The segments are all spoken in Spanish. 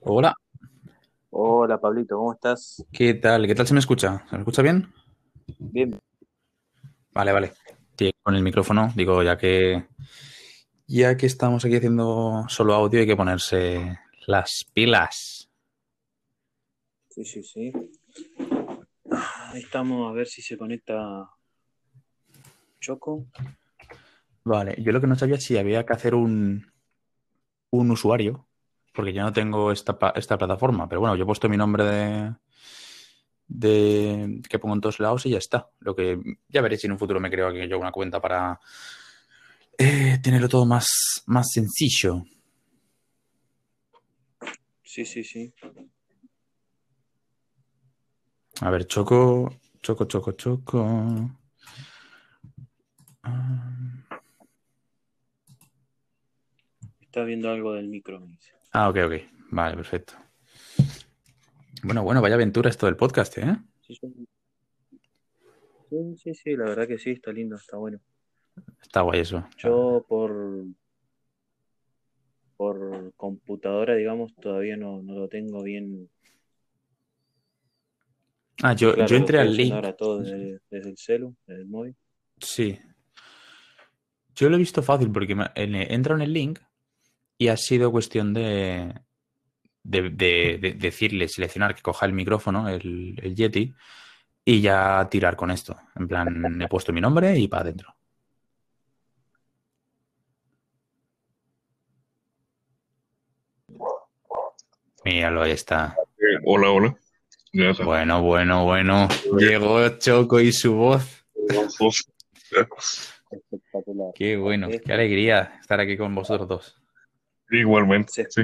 Hola, Hola Pablito, ¿cómo estás? ¿qué tal? ¿Qué tal se me escucha? ¿Se me escucha bien? Bien. Vale, vale. Sí, con el micrófono, digo, ya que ya que estamos aquí haciendo solo audio, hay que ponerse las pilas. Sí, sí, sí. Ahí estamos a ver si se conecta Choco. Vale, yo lo que no sabía es si había que hacer un, un usuario, porque yo no tengo esta, esta plataforma, pero bueno, yo he puesto mi nombre de, de que pongo en todos lados y ya está. Lo que ya veré si en un futuro me creo que yo una cuenta para eh, tenerlo todo más, más sencillo. Sí, sí, sí. A ver, Choco, Choco, Choco, Choco. Está viendo algo del micro, me dice. Ah, ok, ok. Vale, perfecto. Bueno, bueno, vaya aventura esto del podcast, ¿eh? Sí, sí. Sí, la verdad que sí, está lindo, está bueno. Está guay eso. Yo por por computadora, digamos, todavía no, no lo tengo bien. Ah, yo, Claro, yo entré al link. ahora todo desde, desde el celu, desde el móvil. Sí. Yo lo he visto fácil porque me- en- entro en el link y ha sido cuestión de, de, de- de decirle, seleccionar que coja el micrófono, el, el Yeti, y ya tirar con esto. En plan, he puesto mi nombre y para adentro. Míralo, ahí está. Eh, hola, hola. Bueno, bueno, bueno. Llegó Choco y su voz. Qué bueno, qué alegría estar aquí con vosotros dos. Igualmente, Sí. sí.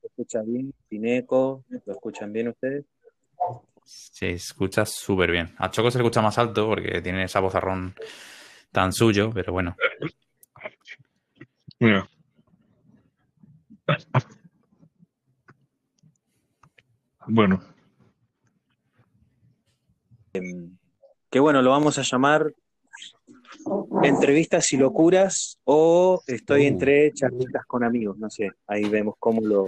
¿Se escucha bien? Pineco, ¿lo escuchan bien ustedes? Se escucha súper bien. A Choco se le escucha más alto porque tiene esa vozarrón tan suyo, pero bueno. Mira. Bueno, que bueno, lo vamos a llamar entrevistas y locuras o estoy Uh. entre charlitas con amigos, no sé, ahí vemos cómo lo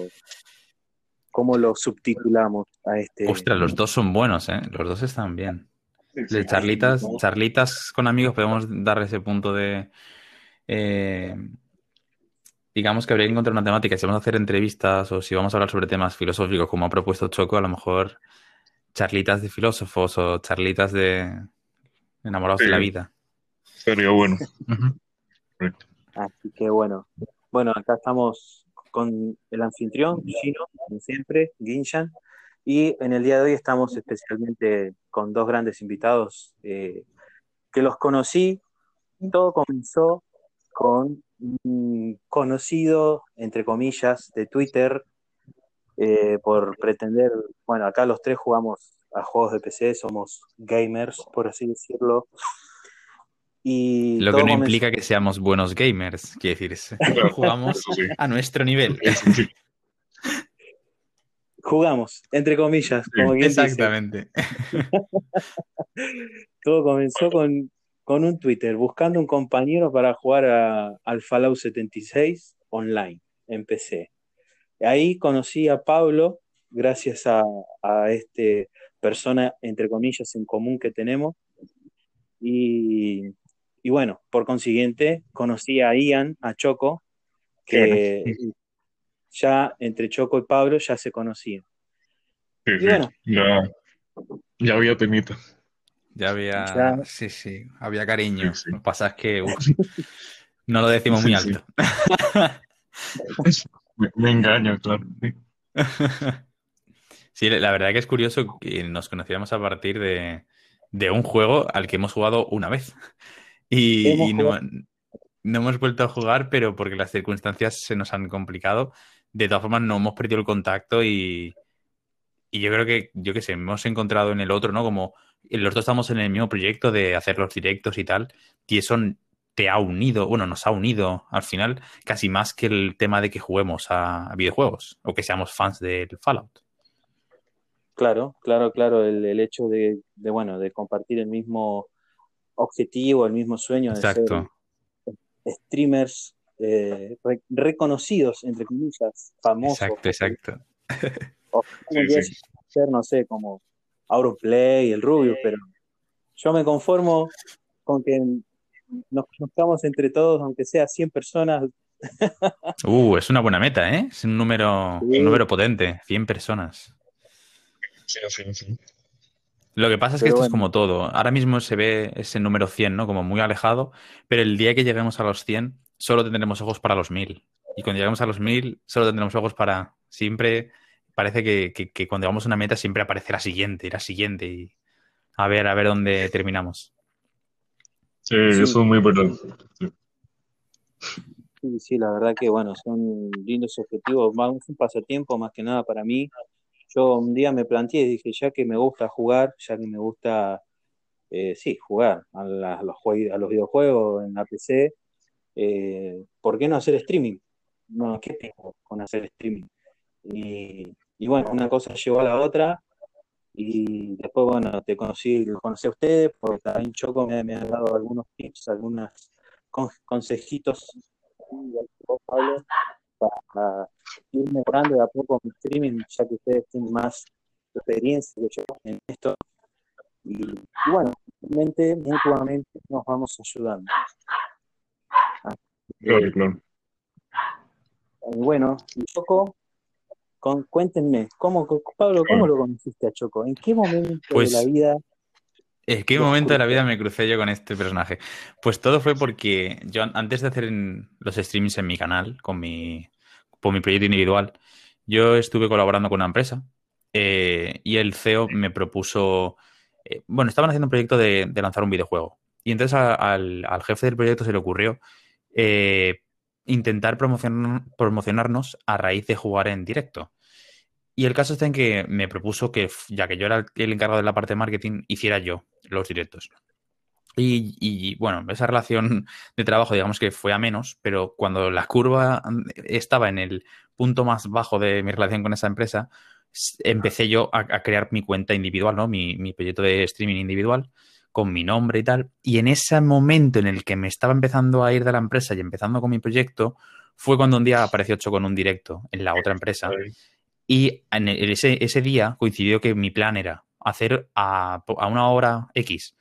cómo lo subtitulamos a este Ostras, los dos son buenos, ¿eh? Los dos están bien. De charlitas, charlitas con amigos podemos darle ese punto de... eh, digamos que habría que encontrar una temática. Si vamos a hacer entrevistas o si vamos a hablar sobre temas filosóficos, como ha propuesto Choco, a lo mejor charlitas de filósofos o charlitas de enamorados de la Sí. vida. Sería bueno. Correcto. Así que bueno, bueno, acá estamos con el anfitrión, Gino, como siempre, Ginshan, y en el día de hoy estamos especialmente con dos grandes invitados eh, que los conocí. Todo comenzó con un conocido, entre comillas, de Twitter, eh, por pretender, bueno, acá los tres jugamos a juegos de PC, somos gamers, por así decirlo. Y Lo que no comenzó- implica que seamos buenos gamers, quiere decir, Claro, jugamos sí. a nuestro nivel. Sí. Jugamos, entre comillas, como quien dice. Exactamente. Todo comenzó con, con un Twitter, buscando un compañero para jugar a- al Fallout 76 online, en PC. Ahí conocí a Pablo, gracias a, a este persona, entre comillas, en común que tenemos. Y, y bueno, por consiguiente, conocí a Ian, a Choco, que ya entre Choco y Pablo ya se conocían. Sí, Y sí. bueno. Ya, ya había temita. Ya había. Ya. Sí, sí, había cariño. Sí, sí. Lo que pasa es que uf, no lo decimos muy alto. Me, me engaño, claro. sí. Sí, la verdad que es curioso que nos conocíamos a partir de, de un juego al que hemos jugado una vez. Y, no, no hemos vuelto a jugar, pero porque las circunstancias se nos han complicado. De todas formas, no hemos perdido el contacto y, y yo creo que, yo qué sé, hemos encontrado en el otro, ¿no? Como los dos estamos en el mismo proyecto de hacer los directos y tal, y eso te ha unido, bueno, nos ha unido al final casi más que el tema de que juguemos a, a videojuegos o que seamos fans del Fallout. Claro, claro, claro, el, el hecho de, de, bueno, de compartir el mismo objetivo, el mismo sueño de Exacto. ser streamers eh, re- reconocidos, entre comillas, famosos. Exacto, exacto. O Sí, sí. ser, no sé, como Auronplay, el Rubius, pero yo me conformo con que nos conozcamos entre todos, aunque sea 100 personas. Uh, es una buena meta, ¿eh? Es un número, Sí. un número potente, 100 personas. Sí, sí, sí. Lo que pasa es que Pero esto es como todo. Ahora mismo se ve ese número 100, ¿no? Como muy alejado, pero el día que lleguemos a los 100, solo tendremos ojos para los 1000. Y cuando lleguemos a los 1000, solo tendremos ojos para... Siempre parece que, que- que cuando llegamos a una meta siempre aparece la siguiente y la siguiente y a ver, a ver dónde terminamos. Sí, Sí. eso es muy. Sí. Sí, sí, la verdad que bueno, son lindos objetivos, más un pasatiempo más que nada para mí. Yo un día me planteé y dije, ya que me gusta jugar, ya que me gusta, eh, sí, jugar a, la- los a los videojuegos en la PC, eh, ¿por qué no hacer streaming? No, ¿qué tengo con hacer streaming? Y, bueno, una cosa llevó a la otra y después, bueno, te conocí, los conocí a ustedes, porque también Choco me, ha dado algunos tips, algunos con- consejitos, Pablo, para ir mejorando de a poco mi streaming, ya que ustedes tienen más experiencia que yo en esto. Y, y bueno, realmente, mutuamente nos vamos ayudando. Claro, claro. bueno, y Choco, con, cuéntenme, ¿cómo, Pablo, ¿cómo lo conociste a Choco? ¿En qué momento Pues- de la vida? ¿En qué momento de la vida me crucé yo con este personaje? Pues todo fue porque yo an- antes de hacer los streamings en mi canal, con mi, por mi proyecto individual, yo estuve colaborando con una empresa eh, y el CEO me propuso, eh, bueno, estaban haciendo un proyecto de, de lanzar un videojuego y entonces a- al, al jefe del proyecto se le ocurrió eh, intentar promocionar- promocionarnos a raíz de jugar en directo. Y el caso está en que me propuso que, ya que yo era el- encargado de la parte de marketing, hiciera yo los directos. Y, y, bueno, esa relación de trabajo, digamos que fue a menos, pero cuando la curva mm, estaba en el punto más bajo de mi relación con esa empresa, empecé yo a, a crear mi cuenta individual, ¿no? Mi, mi proyecto de streaming individual, con mi nombre y tal. Y en ese momento en el que me estaba empezando a ir de la empresa y empezando con mi proyecto, fue cuando un día apareció Choco en un directo en la otra empresa. Y en el- ese, ese día coincidió que mi plan era hacer a, a una hora X,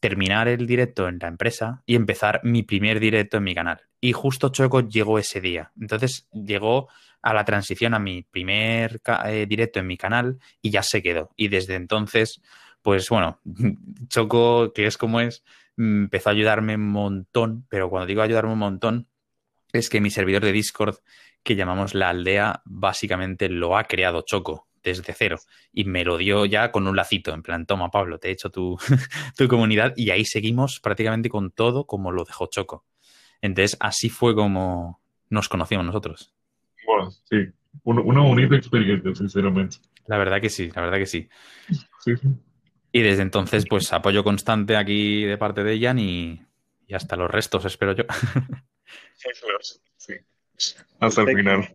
terminar el directo en la empresa y empezar mi primer directo en mi canal. Y justo Choco llegó ese día. Entonces llegó a la transición a mi primer eh, directo en mi canal y ya se quedó. Y desde entonces, pues bueno, Choco, que es como es, mm, empezó a ayudarme un montón, pero cuando digo ayudarme un montón, es que mi servidor de Discord, que llamamos la aldea, básicamente lo ha creado Choco desde cero y me lo dio ya con un lacito, en plan, toma Pablo, te he hecho tu, tu comunidad y ahí seguimos prácticamente con todo como lo dejó Choco. Entonces, así fue como nos conocimos nosotros. Bueno, sí. Una, una bonita experiencia, sinceramente. La verdad que sí, la verdad que sí. Sí, sí. Y desde entonces, pues apoyo constante aquí de parte de Jan y, y hasta los restos, espero yo. Sí, claro. Sí. Hasta el final.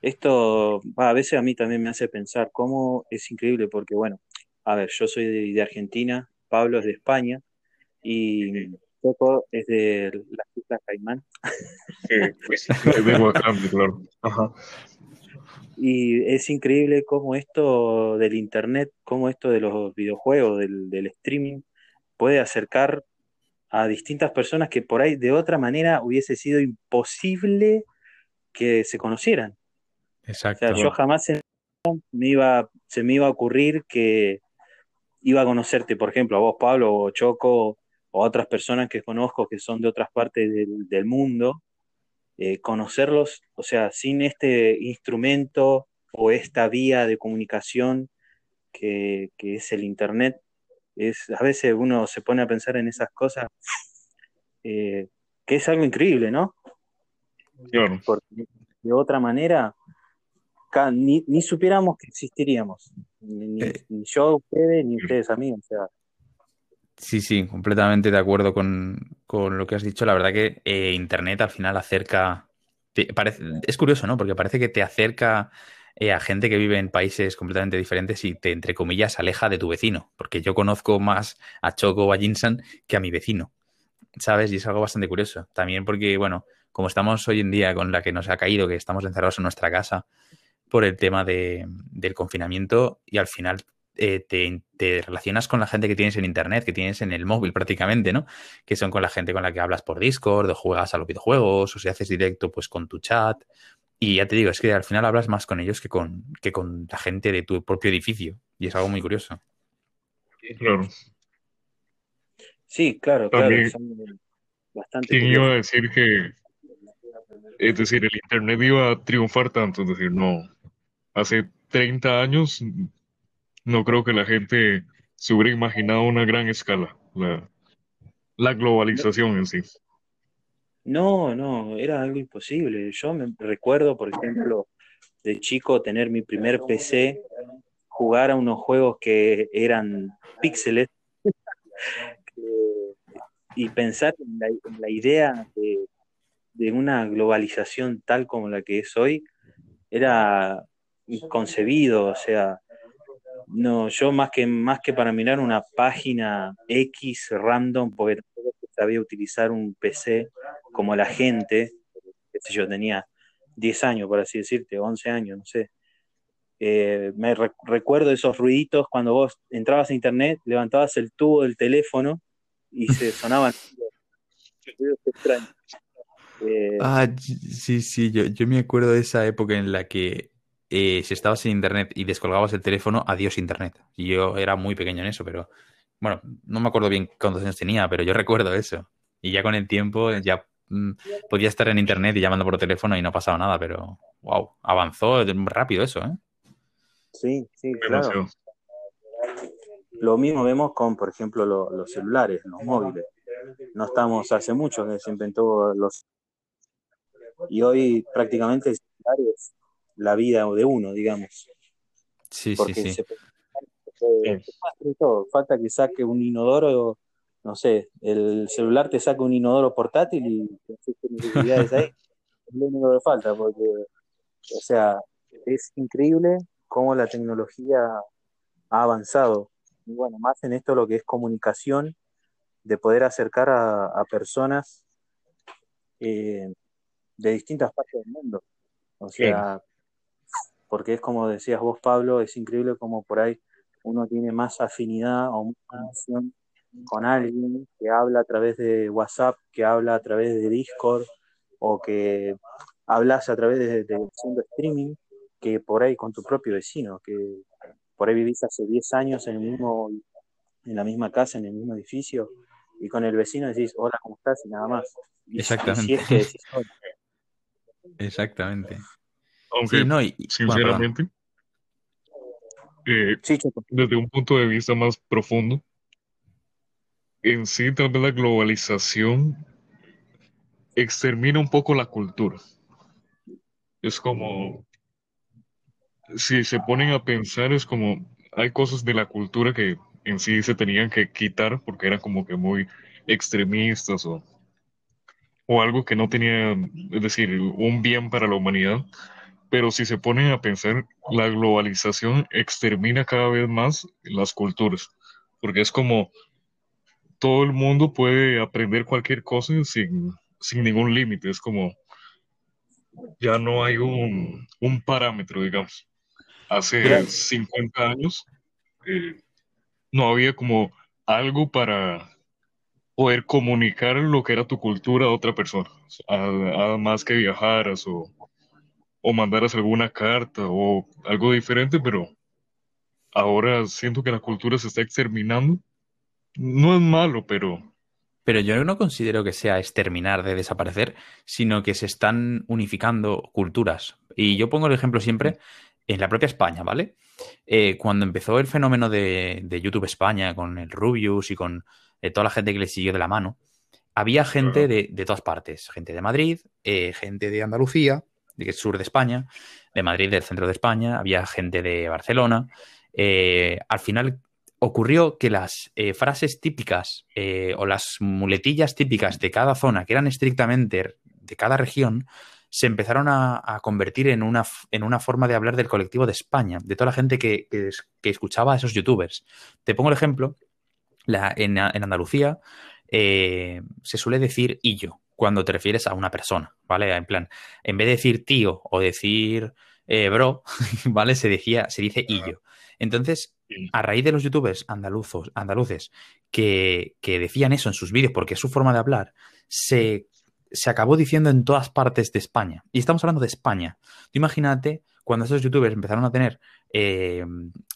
Esto a veces a mí también me hace pensar cómo es increíble, porque bueno, a ver, yo soy de, de Argentina, Pablo es de España y Coco es de las Islas Caimán. Sí, de Wakanda, claro. Ajá. Y es increíble cómo esto del internet, cómo esto de los videojuegos, del, del streaming, puede acercar a distintas personas que por ahí de otra manera hubiese sido imposible que se conocieran. O Exacto. sea, yo jamás en- me iba, se me iba a ocurrir que iba a conocerte, por ejemplo, a vos, Pablo, o Choco, o a otras personas que conozco que son de otras partes del, del mundo, eh, conocerlos, o sea, sin este instrumento o esta vía de comunicación que, que es el Internet, es, a veces uno se pone a pensar en esas cosas, eh, que es algo increíble, ¿no? Claro. porque de otra manera ni, ni supiéramos que existiríamos. Ni, ni- Eh. ni yo, ustedes, ni ustedes a mí. O sea, Sí, sí, completamente de acuerdo con, con lo que has dicho. La verdad que eh, Internet al final acerca, te- parece, es curioso, ¿no? Porque parece que te acerca eh, a gente que vive en países completamente diferentes y te, entre comillas, aleja de tu vecino. Porque yo conozco más a Choco o a Jinsan que a mi vecino, ¿sabes? Y es algo bastante curioso. También porque, bueno, como estamos hoy en día con la que nos ha caído, que estamos encerrados en nuestra casa por el tema de, del confinamiento y al final eh, te, relacionas con la gente que tienes en internet, que tienes en el móvil prácticamente, ¿no? Que son con la gente con la que hablas por Discord, o juegas a los videojuegos, o si haces directo, pues con tu chat. Y ya te digo, es que al final hablas más con ellos que con, que con la gente de tu propio edificio. Y es algo muy curioso. Claro. Sí, claro, También, claro. bastante ¿quién iba a decir que, es decir, el Internet iba a triunfar tanto? Es decir, no, hace 30 años no creo que la gente se hubiera imaginado una gran escala, la, la globalización en sí. No, no, era algo imposible. Yo me recuerdo, por ejemplo, de chico tener mi primer PC, jugar a unos juegos que eran píxeles y pensar en la, idea de, una globalización tal como la que es hoy era inconcebido, o sea, no, yo más que, más que para mirar una página X random, porque sabía utilizar un PC como la gente, qué sé yo, tenía 10 años, por así decirte, 11 años, no sé. Eh, me recuerdo esos ruiditos cuando vos entrabas a internet, levantabas el tubo del teléfono y se sonaban eh, ah, sí, sí, yo, yo me acuerdo de esa época en la que eh, si estabas en internet y descolgabas el teléfono, adiós internet. Yo era muy pequeño en eso, pero bueno, no me acuerdo bien cuántos años tenía, pero yo recuerdo eso. Y ya con el tiempo ya mm, podía estar en internet y llamando por teléfono y no pasaba nada, pero wow, avanzó rápido eso, ¿eh? Sí, sí, claro. Lo mismo vemos con, por ejemplo, los celulares, los móviles. No estamos hace mucho que se inventó los... Y hoy prácticamente el celular es la vida de uno, digamos. Sí, sí, sí. Se, Falta que saque un inodoro, no sé, el celular te saca un inodoro portátil y necesidades ahí. Es lo único que falta, porque, o sea, es increíble cómo la tecnología ha avanzado. Y bueno, más en esto lo que es comunicación, de poder acercar a, personas eh, de distintas partes del mundo. O sea, porque es como decías vos, Pablo, es increíble como por ahí uno tiene más afinidad o más conexión con alguien que habla a través de WhatsApp, que habla a través de Discord o que hablas a través de, de haciendo streaming que por ahí con tu propio vecino, que por ahí vivís hace 10 años en el mismo en la misma casa, en el mismo edificio y con el vecino decís, "Hola, ¿cómo estás?" y nada más. Exactamente. Exactamente. Aunque, sinceramente, eh, desde un punto de vista más profundo, en sí tal vez la globalización extermina un poco la cultura. Es como, si se ponen a pensar, es como, hay cosas de la cultura que en sí se tenían que quitar porque eran como que muy extremistas o, o algo que no tenía, es decir, un bien para la humanidad pero si se ponen a pensar, la globalización extermina cada vez más las culturas, porque es como todo el mundo puede aprender cualquier cosa sin, ningún límite, es como ya no hay un, parámetro, digamos. Hace 50 años eh, no había como algo para poder comunicar lo que era tu cultura a otra persona, más que viajaras o o mandaras alguna carta o algo diferente, pero ahora siento que la cultura se está exterminando. No es malo, pero... Pero yo no considero que sea exterminar de desaparecer, sino que se están unificando culturas. Y yo pongo el ejemplo siempre en la propia España, ¿vale? Eh, cuando empezó el fenómeno de, YouTube España, con el Rubius y con eh, toda la gente que le siguió de la mano, había gente de, todas partes, gente de Madrid, eh, gente de Andalucía, del sur de España, de Madrid, del centro de España, había gente de Barcelona. Eh, al final ocurrió que las eh, frases típicas eh, o las muletillas típicas de cada zona, que eran estrictamente de cada región, se empezaron a, convertir en una, en una, forma de hablar del colectivo de España, de toda la gente que, escuchaba a esos youtubers. Te pongo el ejemplo, en, Andalucía se suele decir y yo cuando te refieres a una persona, ¿vale? En plan, en vez de decir tío o decir eh, bro, ¿vale? Se decía, se dice illo. Entonces, a raíz de los youtubers andaluzos, andaluces que, que decían eso en sus vídeos porque es su forma de hablar, se, se acabó diciendo en todas partes de España. Y estamos hablando de España. Tú imagínate cuando esos youtubers empezaron a tener eh,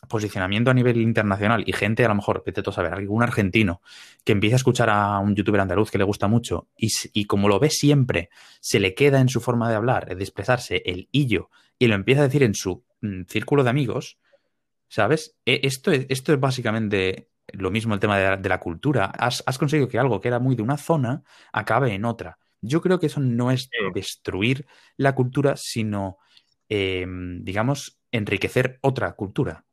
posicionamiento a nivel internacional y gente, a lo mejor, vete a saber, algún argentino que empieza a escuchar a un youtuber andaluz que le gusta mucho y, y, como lo ve siempre, se le queda en su forma de hablar, de expresarse, el hillo, y lo empieza a decir en su mm, círculo de amigos, ¿sabes? E, esto, es, esto es básicamente lo mismo el tema de la, de la cultura. Has, has, conseguido que algo que era muy de una zona acabe en otra. Yo creo que eso no es destruir la cultura, sino, eh, digamos, enriquecer otra cultura.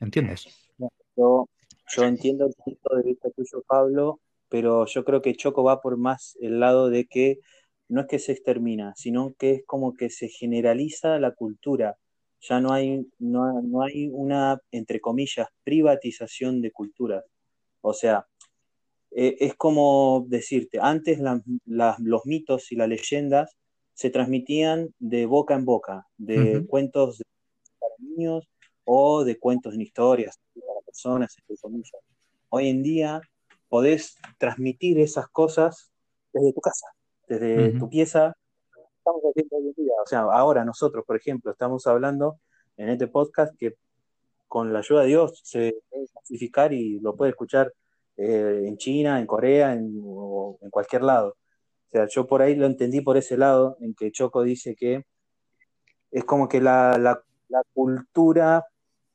¿Entiendes? Yo, yo entiendo el punto de vista tuyo, Pablo, pero yo creo que Choco va por más el lado de que no es que se extermina, sino que es como que se generaliza la cultura. Ya no hay, no, no hay una, entre comillas, privatización de culturas. O sea, eh, es como decirte, antes los mitos y las leyendas se transmitían de boca en boca, de uh -huh. cuentos de niños o de cuentos en historias para personas, entre comillas. Hoy en día podés transmitir esas cosas desde tu casa, desde uh -huh. tu pieza. Estamos haciendo hoy en día. O sea, ahora nosotros, por ejemplo, estamos hablando en este podcast que con la ayuda de Dios se puede clasificar y lo puede escuchar eh, en China, en Corea, en, o en cualquier lado. Sea, yo por ahí lo entendí por ese lado, en que Choco dice que es como que la, la la cultura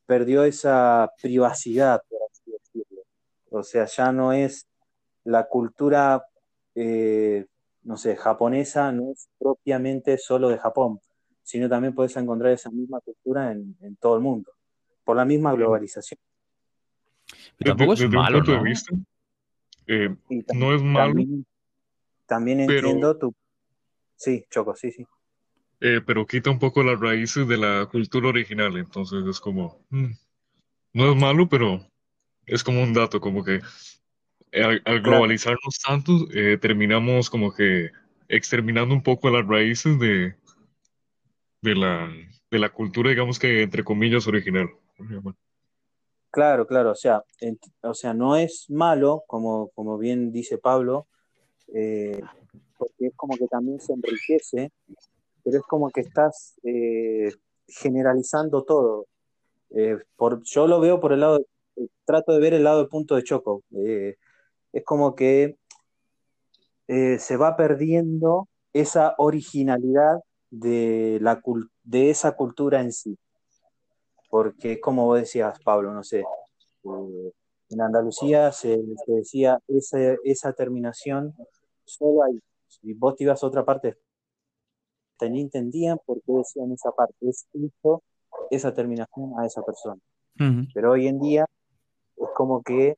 perdió esa privacidad, por así decirlo. O sea, ya no es la cultura, eh, no sé, japonesa, no es propiamente solo de Japón, sino también puedes encontrar esa misma cultura en, en todo el mundo, por la misma globalización. Pero tampoco es malo, punto ¿no? de vista, eh, no es malo. También, también pero... entiendo tu... Sí, Choco, sí, sí eh, pero quita un poco las raíces de la cultura original, entonces es como, mm, no es malo, pero es como un dato, como que eh, al, al globalizarnos tanto, eh, terminamos como que exterminando un poco las raíces de, de, la, de la cultura, digamos que entre comillas, original. Claro, claro, o sea, o sea, no es malo, como, como bien dice Pablo, eh, porque es como que también se enriquece pero es como que estás eh, generalizando todo. Eh, por, yo lo veo por el lado, trato de ver el lado del punto de Choco. Es como que se va perdiendo esa originalidad de, la, de esa cultura en sí. Porque, como vos decías, Pablo, no sé, en Andalucía se, decía esa terminación solo ahí. Si vos te ibas a otra parte ni entendían por qué decían esa parte, es hizo esa terminación a esa persona. Uh -huh. Pero hoy en día es como que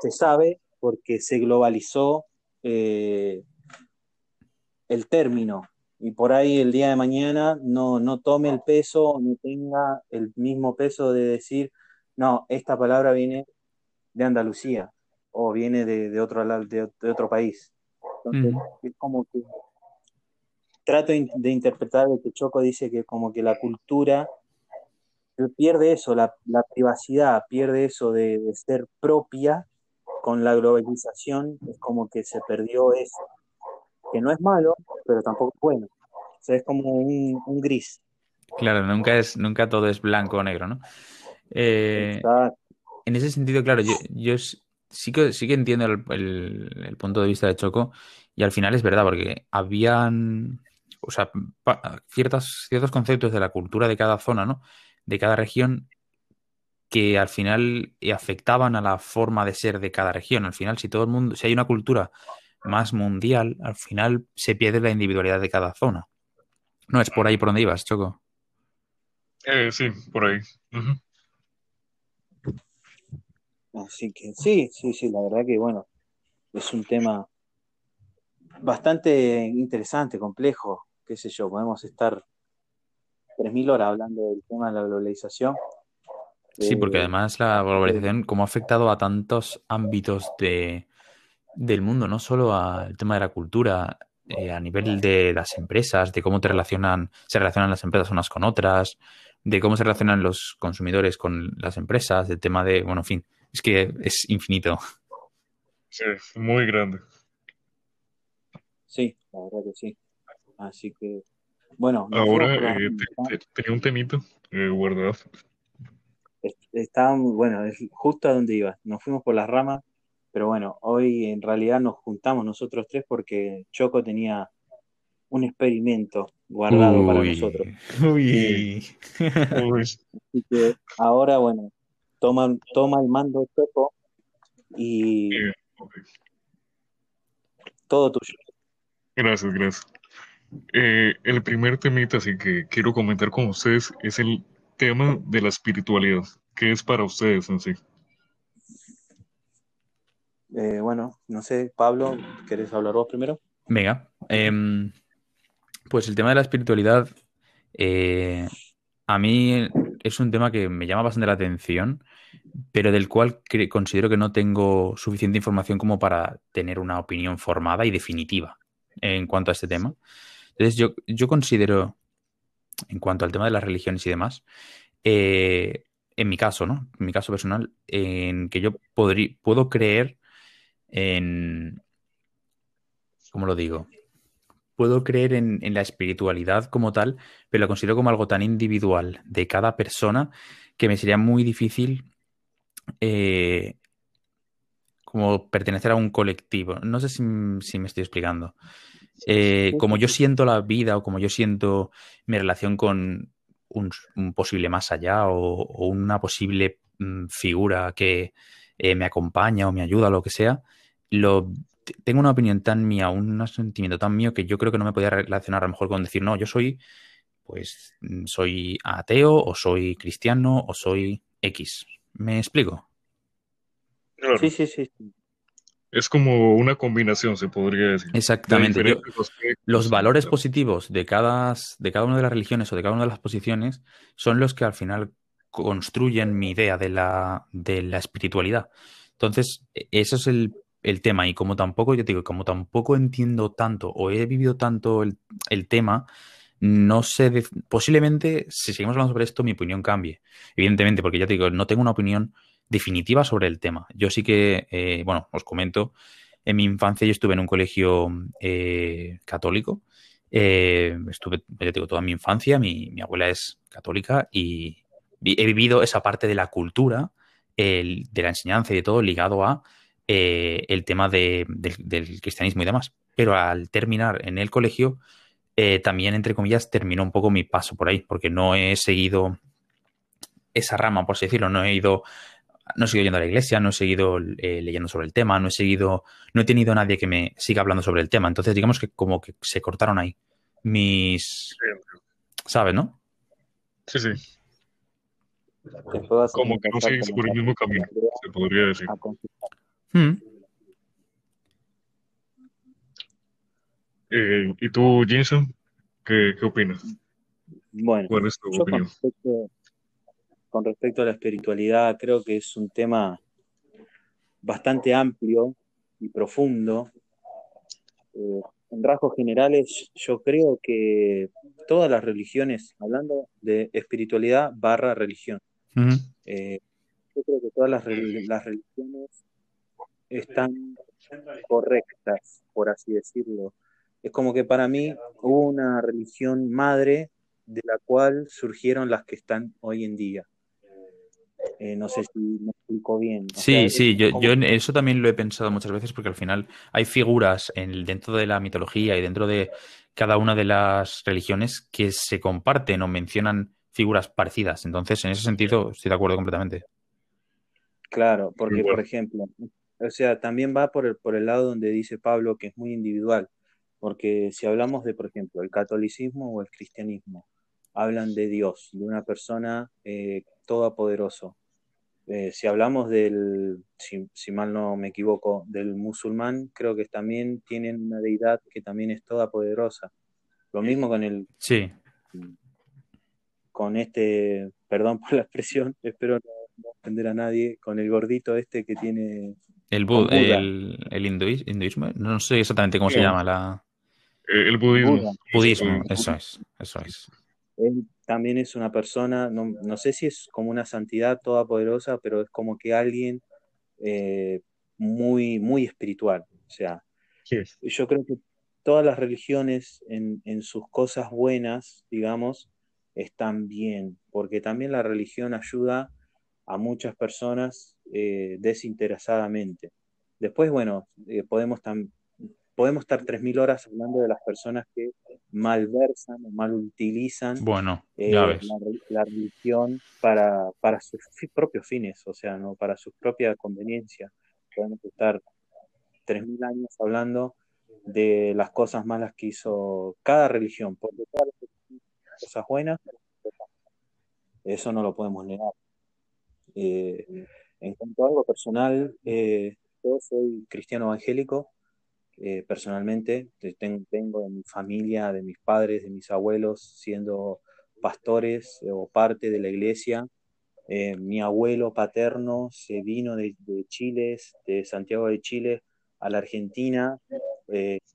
se sabe porque se globalizó eh, el término y por ahí el día de mañana no, no tome el peso, no tenga el mismo peso de decir, no, esta palabra viene de Andalucía o viene de, de otro, de, de, otro país. Entonces, es como que trato de interpretar lo que Choco dice que como que la cultura pierde eso, la, la privacidad, pierde eso de, de, ser propia con la globalización, es como que se perdió eso, que no es malo, pero tampoco es bueno. O sea, es como un, un gris. Claro, nunca es, nunca todo es blanco o negro, ¿no? Eh, en ese sentido, claro, yo, yo sí que sí que entiendo el, el, punto de vista de Choco, y al final es verdad, porque habían o sea, ciertos, ciertos conceptos de la cultura de cada zona, ¿no? De cada región que al final afectaban a la forma de ser de cada región. Al final, si todo el mundo, si hay una cultura más mundial, al final se pierde la individualidad de cada zona. No es por ahí por donde ibas, Choco. Eh, sí, por ahí. Así que sí, sí, sí, la verdad que bueno, es un tema bastante interesante, complejo, qué sé yo, podemos estar 3.000 horas hablando del tema de la globalización. Sí, porque además la globalización, como ha afectado a tantos ámbitos de, del mundo, no solo al tema de la cultura, eh, a nivel de las empresas, de cómo te relacionan, se relacionan las empresas unas con otras, de cómo se relacionan los consumidores con las empresas, del tema de, bueno, en fin, es que es infinito. Sí, es muy grande. Sí, la verdad que sí. Así que, bueno. Ahora eh, ramas, te- te- tenía un temito eh, guardado. est- estábamos, bueno, es justo a donde iba. Nos fuimos por las ramas, pero bueno, hoy en realidad nos juntamos nosotros tres porque Choco tenía un experimento guardado para nosotros. uy. Uy, Así que ahora, bueno, toma, toma el mando Choco y todo tuyo. Gracias, gracias. Eh, el primer temita, así que quiero comentar con ustedes, es el tema de la espiritualidad. ¿Qué es para ustedes en sí? Eh, bueno, no sé, Pablo, ¿querés hablar vos primero? Venga, em, pues el tema de la espiritualidad, eh, a mí es un tema que me llama bastante la atención, pero del cual considero que no tengo suficiente información como para tener una opinión formada y definitiva en cuanto a este tema. Entonces, yo, yo considero, en cuanto al tema de las religiones y demás, eh, en mi caso, ¿no? En mi caso personal, en que yo puedo creer en, ¿cómo lo digo? Puedo creer en, en la espiritualidad como tal, pero la considero como algo tan individual de cada persona que me sería muy difícil eh, como pertenecer a un colectivo. No sé si, m- si me estoy explicando. Eh, Sí, como yo siento la vida o como yo siento mi relación con un, un posible más allá o, o una posible mm, figura que eh, me acompaña o me ayuda lo que sea, lo, tengo una opinión tan mía, un sentimiento tan mío que yo creo que no me podía relacionar a lo mejor con decir, no, yo soy, pues, soy ateo o soy cristiano o soy X. ¿Me explico? Claro, Sí, sí, sí. es como una combinación, se podría decir, de Exactamente. Yo, los valores positivos de cada, de cada una de las religiones o de cada una de las posiciones son los que al final construyen mi idea de la, de la espiritualidad. Entonces, e- eso es el, el tema. Y como tampoco, yo digo, como tampoco entiendo tanto o he vivido tanto el, el tema, no sé, posiblemente si seguimos hablando sobre esto, mi opinión cambie. Evidentemente, porque ya te digo, no tengo una opinión definitiva sobre el tema. Yo sí que, eh, bueno, os comento, en mi infancia yo estuve en un colegio eh, católico. Eh, estuve, ya digo, toda mi infancia, mi, mi abuela es católica y he vivido esa parte de la cultura, el- de la enseñanza y de todo ligado a eh, el tema de- del, del cristianismo y demás. Pero al terminar en el colegio, eh, también, entre comillas, terminó un poco mi paso por ahí, porque no he seguido esa rama, por así decirlo, no he ido, no he seguido yendo a la iglesia, no he seguido eh, leyendo sobre el tema, no he seguido, no he tenido nadie que me siga hablando sobre el tema. Entonces, digamos que como que se cortaron ahí mis, ¿sabes, no? Sí, sí, como que no seguís por el mismo camino, se podría decir. A consultar. Mm. Eh, ¿y tú, Jensen, qué, qué opinas? Bueno, ¿Cuál es tu yo con respecto, con respecto a la espiritualidad, creo que es un tema bastante amplio y profundo. Eh, en rasgos generales, yo creo que todas las religiones, hablando de espiritualidad barra religión, Ujú. eh, yo creo que todas las, las religiones están correctas, por así decirlo. Es como que para mí hubo una religión madre de la cual surgieron las que están hoy en día. Eh, no sé si me explico bien. O Sí, sí, yo, yo en eso también lo he pensado muchas veces porque al final hay figuras en dentro de la mitología y dentro de cada una de las religiones que se comparten o mencionan figuras parecidas. Entonces, en ese sentido, estoy de acuerdo completamente. Claro, porque por ejemplo, o sea, también va por el, por el lado donde dice Pablo que es muy individual, porque si hablamos de, por ejemplo, el catolicismo o el cristianismo, hablan de Dios, de una persona eh, todopoderoso. Eh, si hablamos del, si, si mal no me equivoco, del musulmán, creo que también tienen una deidad que también es todopoderosa. Lo mismo con el, Sí, con este, perdón por la expresión, espero no, no ofender a nadie, con el gordito este que tiene el, Con bu- Buda. el, el hinduis- hinduismo, no sé exactamente cómo se llama la... Eh, el budismo. Budismo, eso es, eso es. Él también es una persona, no, no sé si es como una santidad todopoderosa, pero es como que alguien eh, muy, muy espiritual. O sea, yo creo que todas las religiones en, en, sus cosas buenas, digamos, están bien, porque también la religión ayuda a muchas personas eh, desinteresadamente. Después, bueno, eh, podemos, podemos estar 3.000 horas hablando de las personas que malversan o mal utilizan bueno, eh, la, la, religión para, para sus propios fines, o sea, no para su propia conveniencia. Podemos estar 3.000 años hablando de las cosas malas que hizo cada religión, porque todas las cosas buenas, eso no lo podemos negar. Eh, en cuanto a algo personal, eh, yo soy cristiano evangélico, eh, personalmente, tengo, tengo de mi familia, de mis padres, de mis abuelos, siendo pastores o parte de la iglesia. mi abuelo paterno se vino de, de Chile, de Santiago de Chile, a la Argentina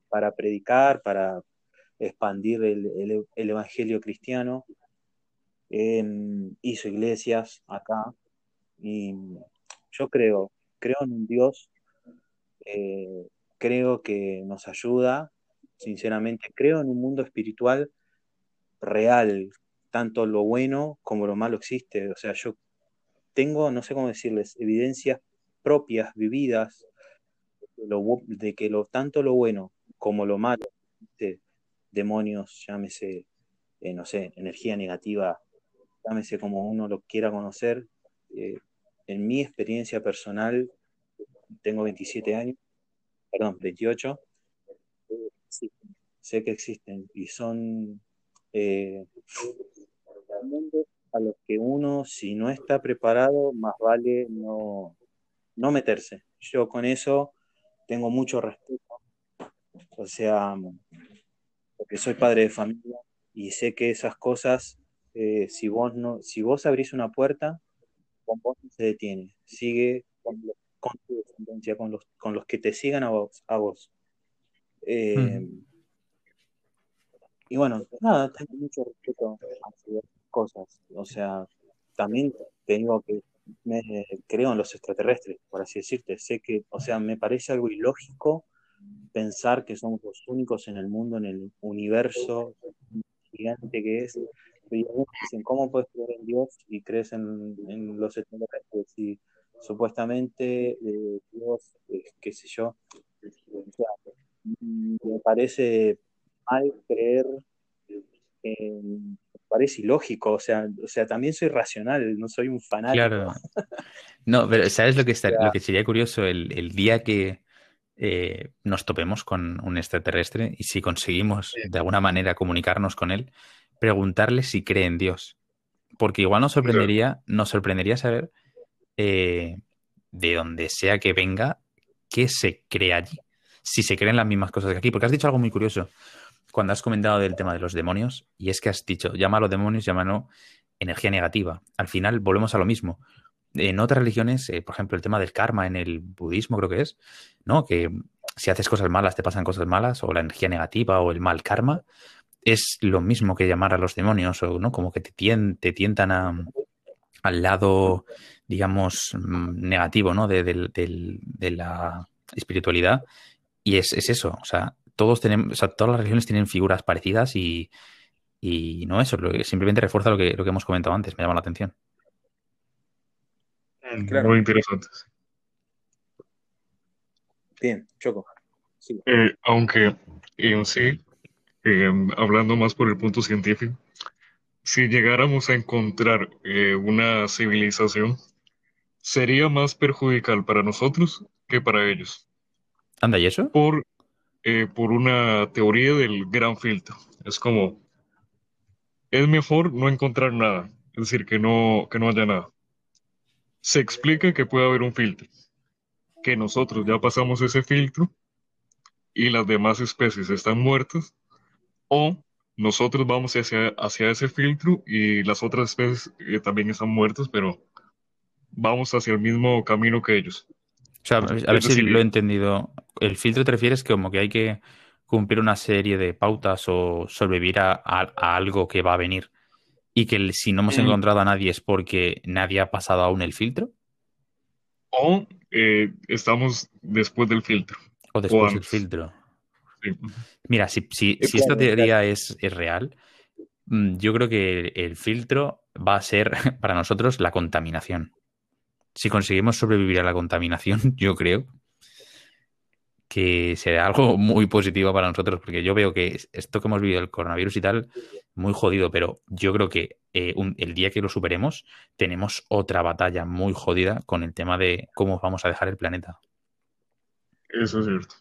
para predicar, para expandir el, evangelio cristiano. hizo iglesias acá y yo creo, creo en un Dios, eh, creo que nos ayuda, sinceramente, creo en un mundo espiritual real, tanto lo bueno como lo malo existe. O sea, yo tengo, no sé cómo decirles, evidencias propias, vividas, de que lo, tanto lo bueno como lo malo, demonios, llámese, eh, no sé, energía negativa, llámese como uno lo quiera conocer, eh, en mi experiencia personal, tengo 27 años, perdón, 28, sé que existen y son eh, mundos a los que uno, si no está preparado, más vale no, no meterse. Yo con eso tengo mucho respeto, o sea, porque soy padre de familia y sé que esas cosas, eh, si, vos no, si vos abrís una puerta, con vos no se detiene, sigue con, tu descendencia, con los, con los que te sigan a vos. A vos. Eh, y bueno, nada, tengo mucho respeto a esas cosas, o sea, también tengo que me creo en los extraterrestres, por así decirte. Sé que, o sea, me parece algo ilógico pensar que somos los únicos en el mundo, en el universo gigante que es. Y dicen, ¿cómo puedes creer en Dios y crees en, los extraterrestres? Y supuestamente eh, Dios, qué sé yo, o sea, me parece mal creer en parece ilógico, o sea, o sea, también soy racional, no soy un fanático. Claro. No, pero ¿sabes lo que, lo que sería curioso? El, día que eh, nos topemos con un extraterrestre y si conseguimos de alguna manera comunicarnos con él, preguntarle si cree en Dios. Porque igual nos sorprendería, nos sorprendería saber eh, de donde sea que venga, qué se cree allí. Si se creen las mismas cosas que aquí. Porque has dicho algo muy curioso cuando has comentado del tema de los demonios, y es que has dicho, llámalo demonios, llámalo energía negativa. Al final volvemos a lo mismo. En otras religiones, eh, por ejemplo, el tema del karma en el budismo creo que es, ¿no? Que si haces cosas malas te pasan cosas malas, o la energía negativa o el mal karma, es lo mismo que llamar a los demonios, o no, como que te, te tientan a, al lado, digamos, mm, negativo, ¿no? De, de la espiritualidad. Y es, es, eso, o sea, todos tenemos, o sea, todas las religiones tienen figuras parecidas y, y no eso, simplemente refuerza lo que, lo que hemos comentado antes, me llama la atención. Claro. Muy interesante. Bien, Choco. Eh, aunque en sí, eh, hablando más por el punto científico, si llegáramos a encontrar eh, una civilización, sería más perjudicial para nosotros que para ellos. ¿Anda y eso? Por, eh, por una teoría del gran filtro. Es como, es mejor no encontrar nada, es decir, que no, que no haya nada. Se explica que puede haber un filtro, que nosotros ya pasamos ese filtro y las demás especies están muertas, o nosotros vamos hacia, hacia ese filtro y las otras especies eh, también están muertas, pero vamos hacia el mismo camino que ellos. O sea, a ver si lo he entendido. El filtro te refieres que como que hay que cumplir una serie de pautas o sobrevivir a, algo que va a venir y que si no hemos mm. encontrado a nadie es porque nadie ha pasado aún el filtro? O eh, estamos después del filtro. O después del filtro. Mira, si, esta teoría es, real, mm, yo creo que el filtro va a ser para nosotros la contaminación. Si conseguimos sobrevivir a la contaminación, yo creo que será algo muy positivo para nosotros, porque yo veo que esto que hemos vivido el coronavirus y tal, muy jodido, pero yo creo que eh, el día que lo superemos, tenemos otra batalla muy jodida con el tema de cómo vamos a dejar el planeta. Eso es cierto.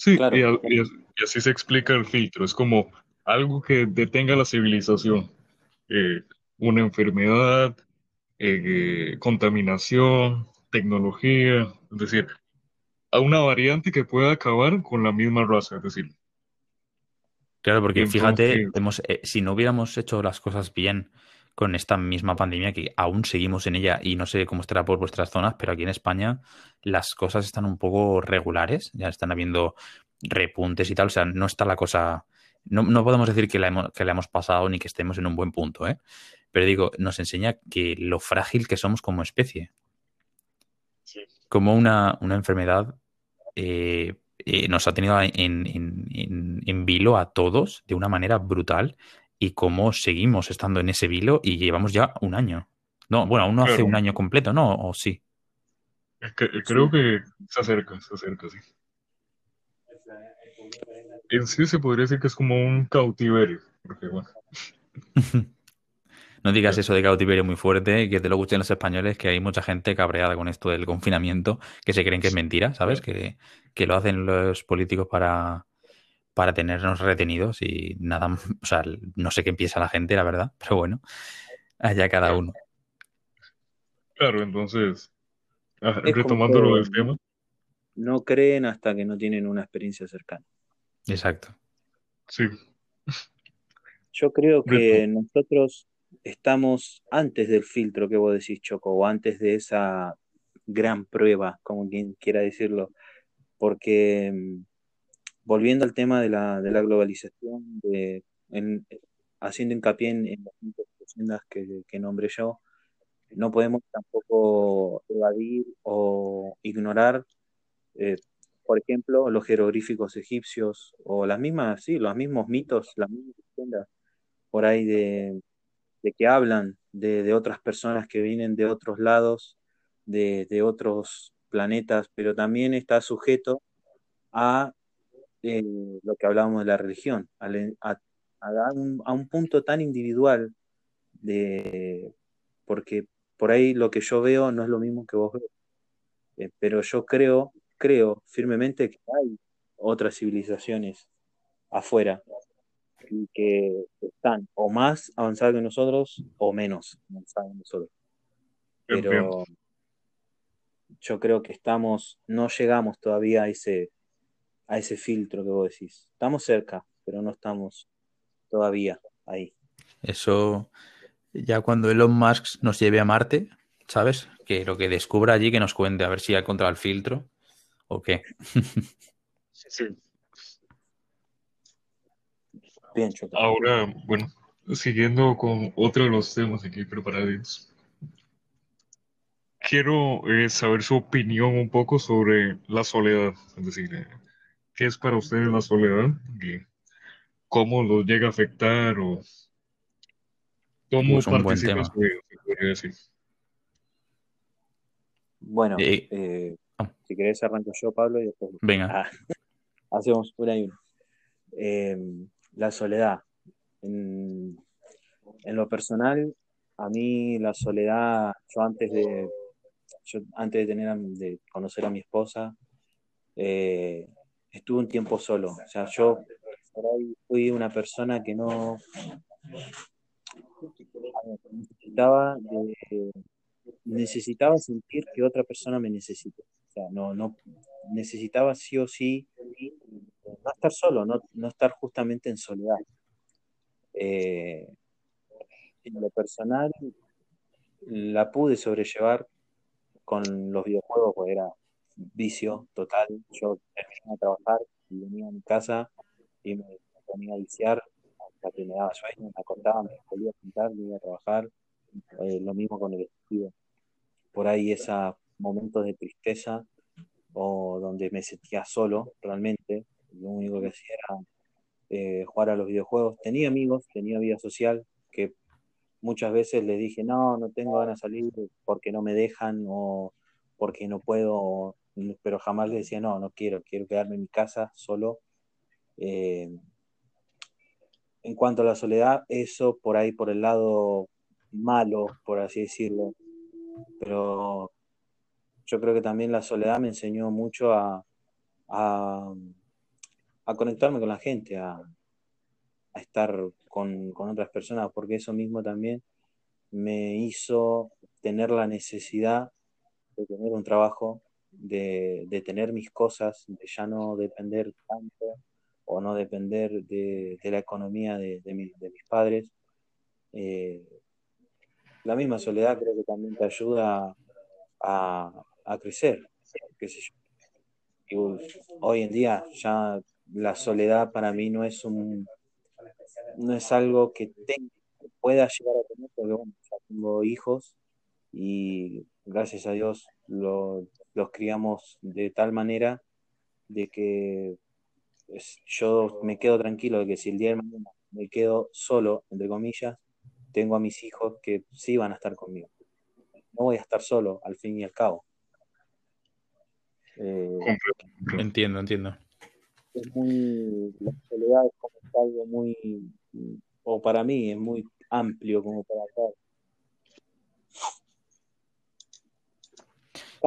Sí, y, así se explica el filtro. Es como algo que detenga la civilización. Eh, una enfermedad, eh, contaminación, tecnología, es decir, a una variante que pueda acabar con la misma raza, es decir. Claro, porque fíjate, eh, si no hubiéramos hecho las cosas bien con esta misma pandemia, que aún seguimos en ella y no sé cómo estará por vuestras zonas, pero aquí en España las cosas están un poco regulares, ya están habiendo repuntes y tal, o sea, no está la cosa, no, podemos decir que la, hemos, que la hemos pasado ni que estemos en un buen punto, ¿eh? pero digo, nos enseña que lo frágil que somos como especie. Como una, enfermedad eh, eh, nos ha tenido en, en, vilo a todos de una manera brutal y cómo seguimos estando en ese vilo y llevamos ya un año. No, bueno, aún no hace un año completo, ¿no? ¿O sí? creo que se acerca, se acerca, sí. En sí se podría decir que es como un cautiverio, porque bueno. No digas eso de cautiverio muy fuerte, que te lo gusten los españoles, que hay mucha gente cabreada con esto del confinamiento, que se creen que es mentira, ¿sabes? Que, que lo hacen los políticos para, para tenernos retenidos y nada, o sea, no sé qué empieza la gente, la verdad, pero bueno, allá cada uno. Claro, entonces, ah, retomando lo del tema. No creen hasta que no tienen una experiencia cercana. Exacto. Sí. Yo creo que nosotros estamos antes del filtro que vos decís, Choco, o antes de esa gran prueba, como quien quiera decirlo, porque mm, volviendo al tema de la, de la globalización, haciendo hincapié en, las leyendas que, que nombré yo, no podemos tampoco evadir o ignorar, eh, por ejemplo, los jeroglíficos egipcios o las mismas, sí, los mismos mitos, las mismas leyendas por ahí de, de que hablan de, de, otras personas que vienen de otros lados, de, de otros planetas, pero también está sujeto a eh, lo que hablábamos de la religión, a, a, un, a, un, punto tan individual, de, porque por ahí lo que yo veo no es lo mismo que vos ves, eh, pero yo creo, creo firmemente que hay otras civilizaciones afuera y que están o más avanzadas que nosotros o menos avanzadas que nosotros. Pero yo creo que estamos, no llegamos todavía a ese, a ese filtro que vos decís. Estamos cerca, pero no estamos todavía ahí. Eso, ya cuando Elon Musk nos lleve a Marte, ¿sabes? Que lo que descubra allí, que nos cuente, a ver si ha encontrado el filtro o qué. sí. Bien, Ahora, bueno, siguiendo con otro de los temas aquí preparados. Quiero eh, saber su opinión un poco sobre la soledad, es decir, eh, ¿Qué es para ustedes la soledad? ¿Cómo los llega a afectar o cómo participas decir? Bueno, eh, eh, ah. si querés arranco yo, Pablo, y después... Venga. Ah, hacemos una y una. Em, la soledad. En, en, lo personal, a mí la soledad, yo antes de, yo antes de tener de conocer a mi esposa, eh, estuve un tiempo solo. O sea, yo fui una persona que no necesitaba, necesitaba sentir que otra persona me necesita. O sea, no, no necesitaba sí o sí no estar solo, no, no estar justamente en soledad. Eh, en lo personal, la pude sobrellevar con los videojuegos, porque era vicio total. Yo terminaba de trabajar y venía a mi casa y me ponía a viciar hasta que me daba sueño, me acostaba, me volvía a sentar, me iba a trabajar. Eh, lo mismo con el estudio. Por ahí esos momentos de tristeza o donde me sentía solo realmente, lo único que hacía era eh, jugar a los videojuegos. Tenía amigos, tenía vida social, que muchas veces les dije, no, no tengo ganas de salir porque no me dejan o porque no puedo, pero jamás les decía, no, no quiero, quiero quedarme en mi casa solo. Eh, en cuanto a la soledad, eso por ahí, por el lado malo, por así decirlo, pero yo creo que también la soledad me enseñó mucho a, a, conectarme con la gente, a, estar con, otras personas, porque eso mismo también me hizo tener la necesidad de tener un trabajo, de, tener mis cosas, de ya no depender tanto o no depender de, la economía de, mis padres. Eh, la misma soledad creo que también te ayuda a, crecer, qué sé yo. hoy en día ya la soledad para mí no es un no es algo que pueda llegar a tener porque bueno, ya tengo hijos y gracias a Dios los criamos de tal manera de que yo me quedo tranquilo de que si el día de mañana me quedo solo, entre comillas, tengo a mis hijos que sí van a estar conmigo. No voy a estar solo, al fin y al cabo. Eh, entiendo, entiendo. Es muy, la soledad es como algo muy, o para mí es muy amplio como para acá.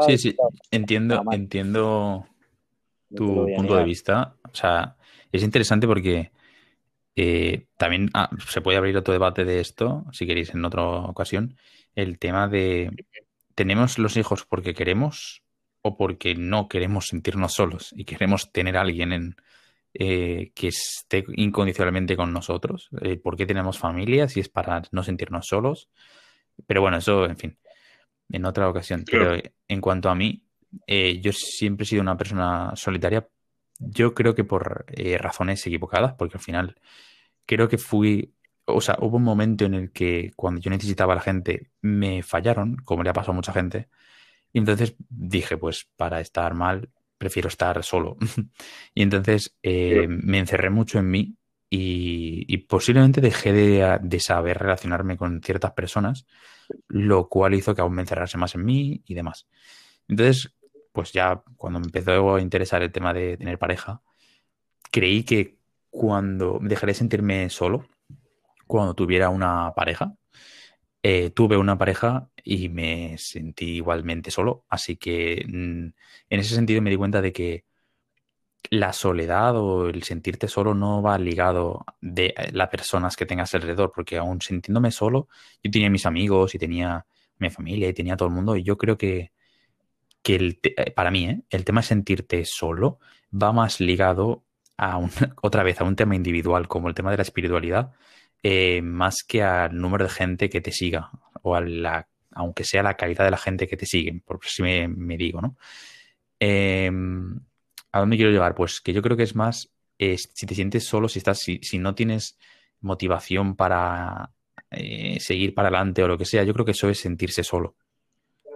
Sí, sí, entiendo, entiendo tu punto de vista. O sea, es interesante porque eh, también ah, se puede abrir otro debate de esto, si queréis, en otra ocasión. El tema de, ¿tenemos los hijos porque queremos o porque no queremos sentirnos solos y queremos tener a alguien en, eh, que esté incondicionalmente con nosotros? Eh, ¿Por qué tenemos familia si es para no sentirnos solos? Pero bueno, eso, en fin, en otra ocasión. Pero en cuanto a mí, yo siempre he sido una persona solitaria yo creo que por eh, razones equivocadas, porque al final creo que fui, o sea, hubo un momento en el que cuando yo necesitaba a la gente me fallaron, como le ha pasado a mucha gente, y entonces dije, pues para estar mal, prefiero estar solo. y entonces eh, me encerré mucho en mí y, posiblemente dejé de, de, saber relacionarme con ciertas personas, lo cual hizo que aún me encerrase más en mí y demás. Entonces, pues ya cuando me empezó a interesar el tema de tener pareja, creí que cuando dejaré de sentirme solo, cuando tuviera una pareja, eh, tuve una pareja y me sentí igualmente solo, así que mm, en ese sentido me di cuenta de que la soledad o el sentirte solo no va ligado de eh, las personas que tengas alrededor, porque aún sintiéndome solo, yo tenía mis amigos y tenía mi familia y tenía todo el mundo y yo creo que que el eh, para mí, ¿eh? el tema de sentirte solo va más ligado a un, otra vez a un tema individual como el tema de la espiritualidad, eh, más que al número de gente que te siga o a la, aunque sea la calidad de la gente que te sigue, por si me, digo, ¿no? Em, ¿A dónde quiero llegar? Pues que yo creo que es más si te sientes solo, si estás, si, si no tienes motivación para seguir para adelante o lo que sea, yo creo que eso es sentirse solo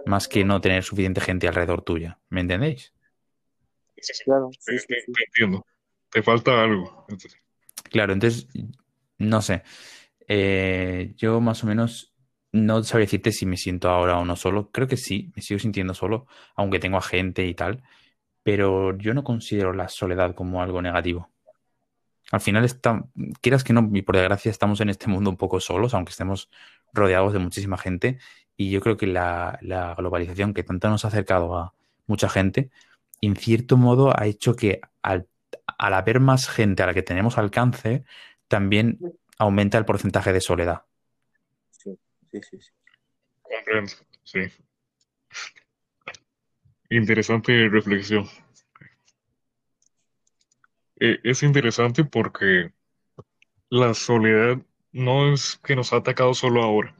más que no tener suficiente gente alrededor tuya. ¿Me entendéis? Sí, sí, claro. te, entiendo. Te falta algo. Claro, entonces, no sé. Eh, yo más o menos no sabría decirte si me siento ahora o no solo. Creo que sí, me sigo sintiendo solo, aunque tengo a gente y tal. Pero yo no considero la soledad como algo negativo. Al final, está, quieras que no, y por desgracia estamos en este mundo un poco solos, aunque estemos rodeados de muchísima gente. Y yo creo que la, globalización que tanto nos ha acercado a mucha gente, en cierto modo ha hecho que al, haber más gente a la que tenemos alcance, también aumenta el porcentaje de soledad. Sí, sí, sí. Comprendo, sí. Interesante reflexión. Eh, es interesante porque la soledad no es que nos ha atacado solo ahora,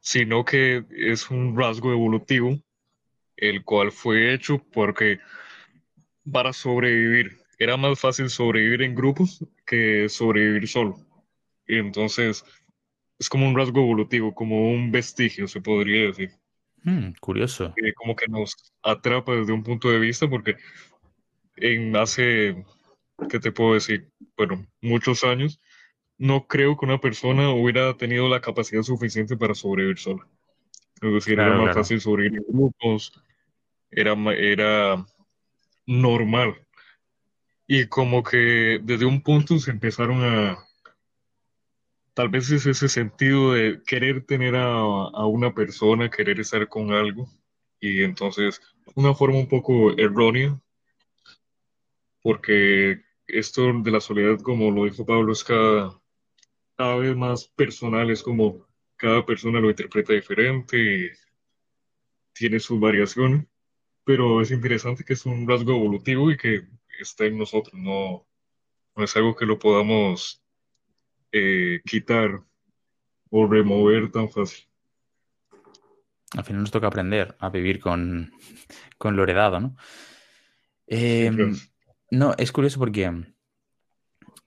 sino que es un rasgo evolutivo el cual fue hecho porque para sobrevivir. Era más fácil sobrevivir en grupos que sobrevivir solo. Y entonces es como un rasgo evolutivo, como un vestigio, se podría decir. Hmm, curioso. Que como que nos atrapa desde un punto de vista porque en hace, ¿qué te puedo decir? Bueno, muchos años, no creo que una persona hubiera tenido la capacidad suficiente para sobrevivir sola. Es decir, era más fácil sobrevivir en grupos, era, era normal. Y como que desde un punto se empezaron a, tal vez es ese sentido de querer tener a, a, una persona, querer estar con algo, y entonces una forma un poco errónea, porque esto de la soledad, como lo dijo Pablo, es cada, cada vez más personal, es como cada persona lo interpreta diferente, y tiene sus variaciones, pero es interesante que es un rasgo evolutivo y que está en nosotros, no, no es algo que lo podamos eh, quitar o remover tan fácil. Al final nos toca aprender a vivir con, con lo heredado, ¿no? Em, no, es curioso porque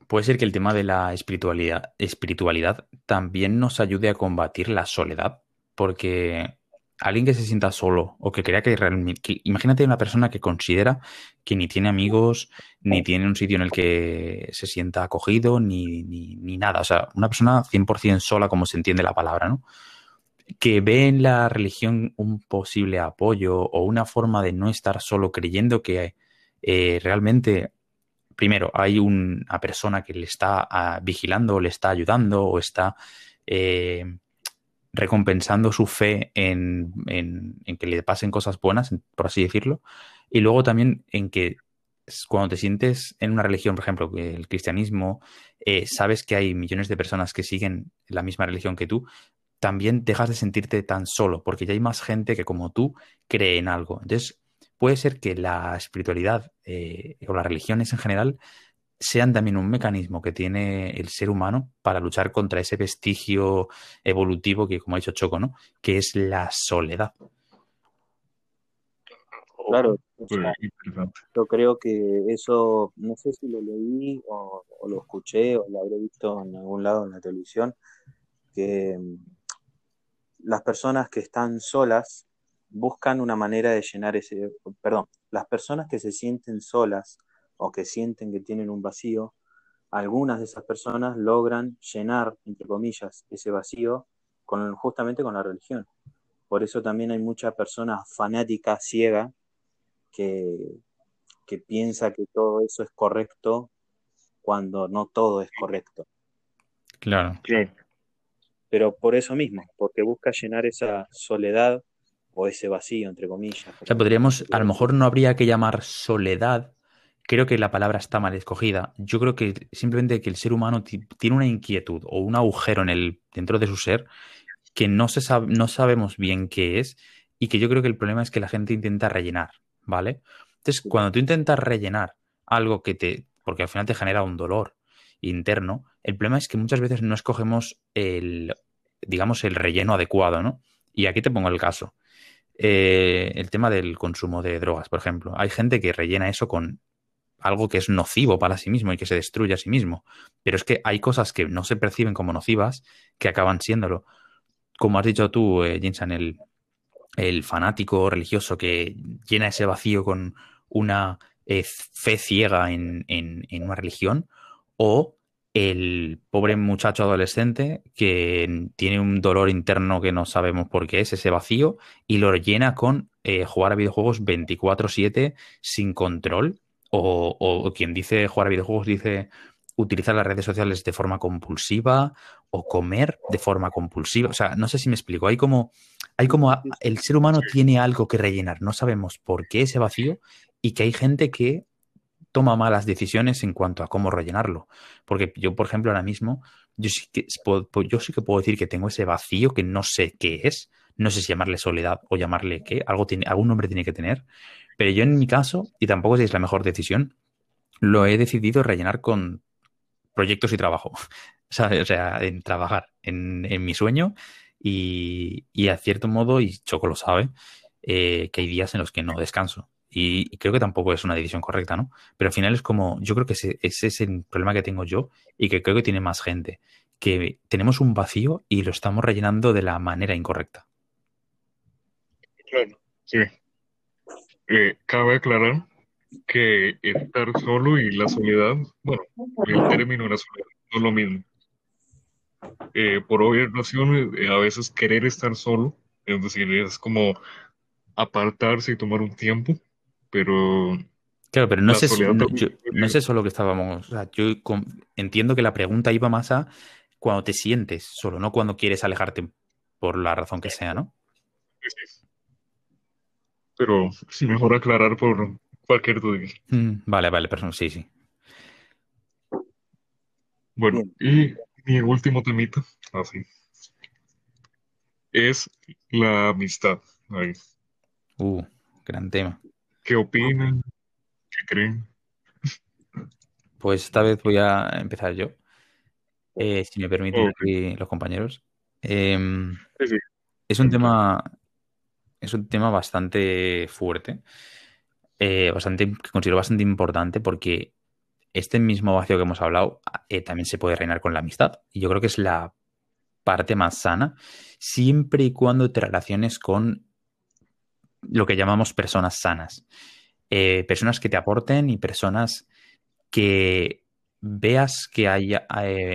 puede ser que el tema de la espiritualidad, espiritualidad también nos ayude a combatir la soledad, porque alguien que se sienta solo o que crea que realmente... imagínate una persona que considera que ni tiene amigos, ni tiene un sitio en el que se sienta acogido, ni, ni, nada. O sea, una persona 100% sola, como se entiende la palabra, ¿no? Que ve en la religión un posible apoyo o una forma de no estar solo creyendo que eh, realmente, primero, hay una persona que le está ah, vigilando, le está ayudando o está... Eh, recompensando su fe en, que le pasen cosas buenas, por así decirlo, y luego también en que cuando te sientes en una religión, por ejemplo, el cristianismo, eh, sabes que hay millones de personas que siguen la misma religión que tú, también dejas de sentirte tan solo, porque ya hay más gente que como tú cree en algo. Entonces, puede ser que la espiritualidad eh, o las religiones en general sean también un mecanismo que tiene el ser humano para luchar contra ese vestigio evolutivo que, como ha dicho Choco, ¿no? Que es la soledad. Claro, yo creo que eso, no sé si lo leí o, lo escuché o lo habré visto en algún lado en la televisión, que mm, las personas que están solas buscan una manera de llenar ese, perdón, las personas que se sienten solas o que sienten que tienen un vacío, algunas de esas personas logran llenar, entre comillas, ese vacío con, justamente con la religión. Por eso también hay mucha persona fanática, ciega, que, que piensa que todo eso es correcto cuando no todo es correcto. Claro. Pero por eso mismo, porque busca llenar esa soledad o ese vacío, entre comillas. O sea, podríamos, a lo mejor no habría que llamar soledad, creo que la palabra está mal escogida. Yo creo que simplemente que el ser humano tiene una inquietud o un agujero en el, dentro de su ser que no, se no sabemos bien qué es y que yo creo que el problema es que la gente intenta rellenar, ¿vale? Entonces, cuando tú intentas rellenar algo que te, porque al final te genera un dolor interno, el problema es que muchas veces no escogemos el, digamos, el relleno adecuado, ¿no? Y aquí te pongo el caso. Eh, el tema del consumo de drogas, por ejemplo. Hay gente que rellena eso con algo que es nocivo para sí mismo y que se destruye a sí mismo. Pero es que hay cosas que no se perciben como nocivas que acaban siéndolo. Como has dicho tú, eh, Jinsan, el, fanático religioso que llena ese vacío con una eh, fe ciega en, en, una religión, o el pobre muchacho adolescente que tiene un dolor interno que no sabemos por qué es ese vacío y lo llena con eh, jugar a videojuegos 24/7 sin control o, quien dice jugar a videojuegos dice utilizar las redes sociales de forma compulsiva o comer de forma compulsiva. O sea, no sé si me explico. Hay como, hay como el ser humano tiene algo que rellenar. No sabemos por qué ese vacío y que hay gente que toma malas decisiones en cuanto a cómo rellenarlo. Porque yo, por ejemplo, ahora mismo, yo sí que, yo sí que puedo decir que tengo ese vacío que no sé qué es. No sé si llamarle soledad o llamarle qué. Algo tiene, algún nombre tiene que tener. Pero yo en mi caso, y tampoco si es la mejor decisión, lo he decidido rellenar con proyectos y trabajo. O sea, en trabajar en, mi sueño y, a cierto modo, y Choco lo sabe, eh, que hay días en los que no descanso. Y, creo que tampoco es una decisión correcta, ¿no? Pero al final es como, yo creo que ese, es el problema que tengo yo y que creo que tiene más gente, que tenemos un vacío y lo estamos rellenando de la manera incorrecta. Claro, sí. Eh, cabe aclarar que estar solo y la soledad, bueno, el término de la soledad no es lo mismo. Eh, por obvias razones, eh, a veces querer estar solo, es decir, es como apartarse y tomar un tiempo, pero... Claro, pero no, es, no es eso lo que estábamos... O sea, yo entiendo que la pregunta iba más a cuando te sientes solo, no cuando quieres alejarte por la razón que sea, ¿no? Sí, sí. Pero sí, mejor aclarar por cualquier duda. Mm, vale, vale, pero sí, sí. Bueno, y mi último temita, así, es la amistad. Ahí. Uh, gran tema. ¿Qué opinan? ¿Qué creen? Pues esta vez voy a empezar yo, eh, si me permiten los compañeros. Em, es un tema, es un tema bastante fuerte, eh, bastante, que considero bastante importante porque este mismo vacío que hemos hablado eh, también se puede reinar con la amistad. Y yo creo que es la parte más sana, siempre y cuando te relaciones con lo que llamamos personas sanas. Eh, personas que te aporten y personas que veas que hay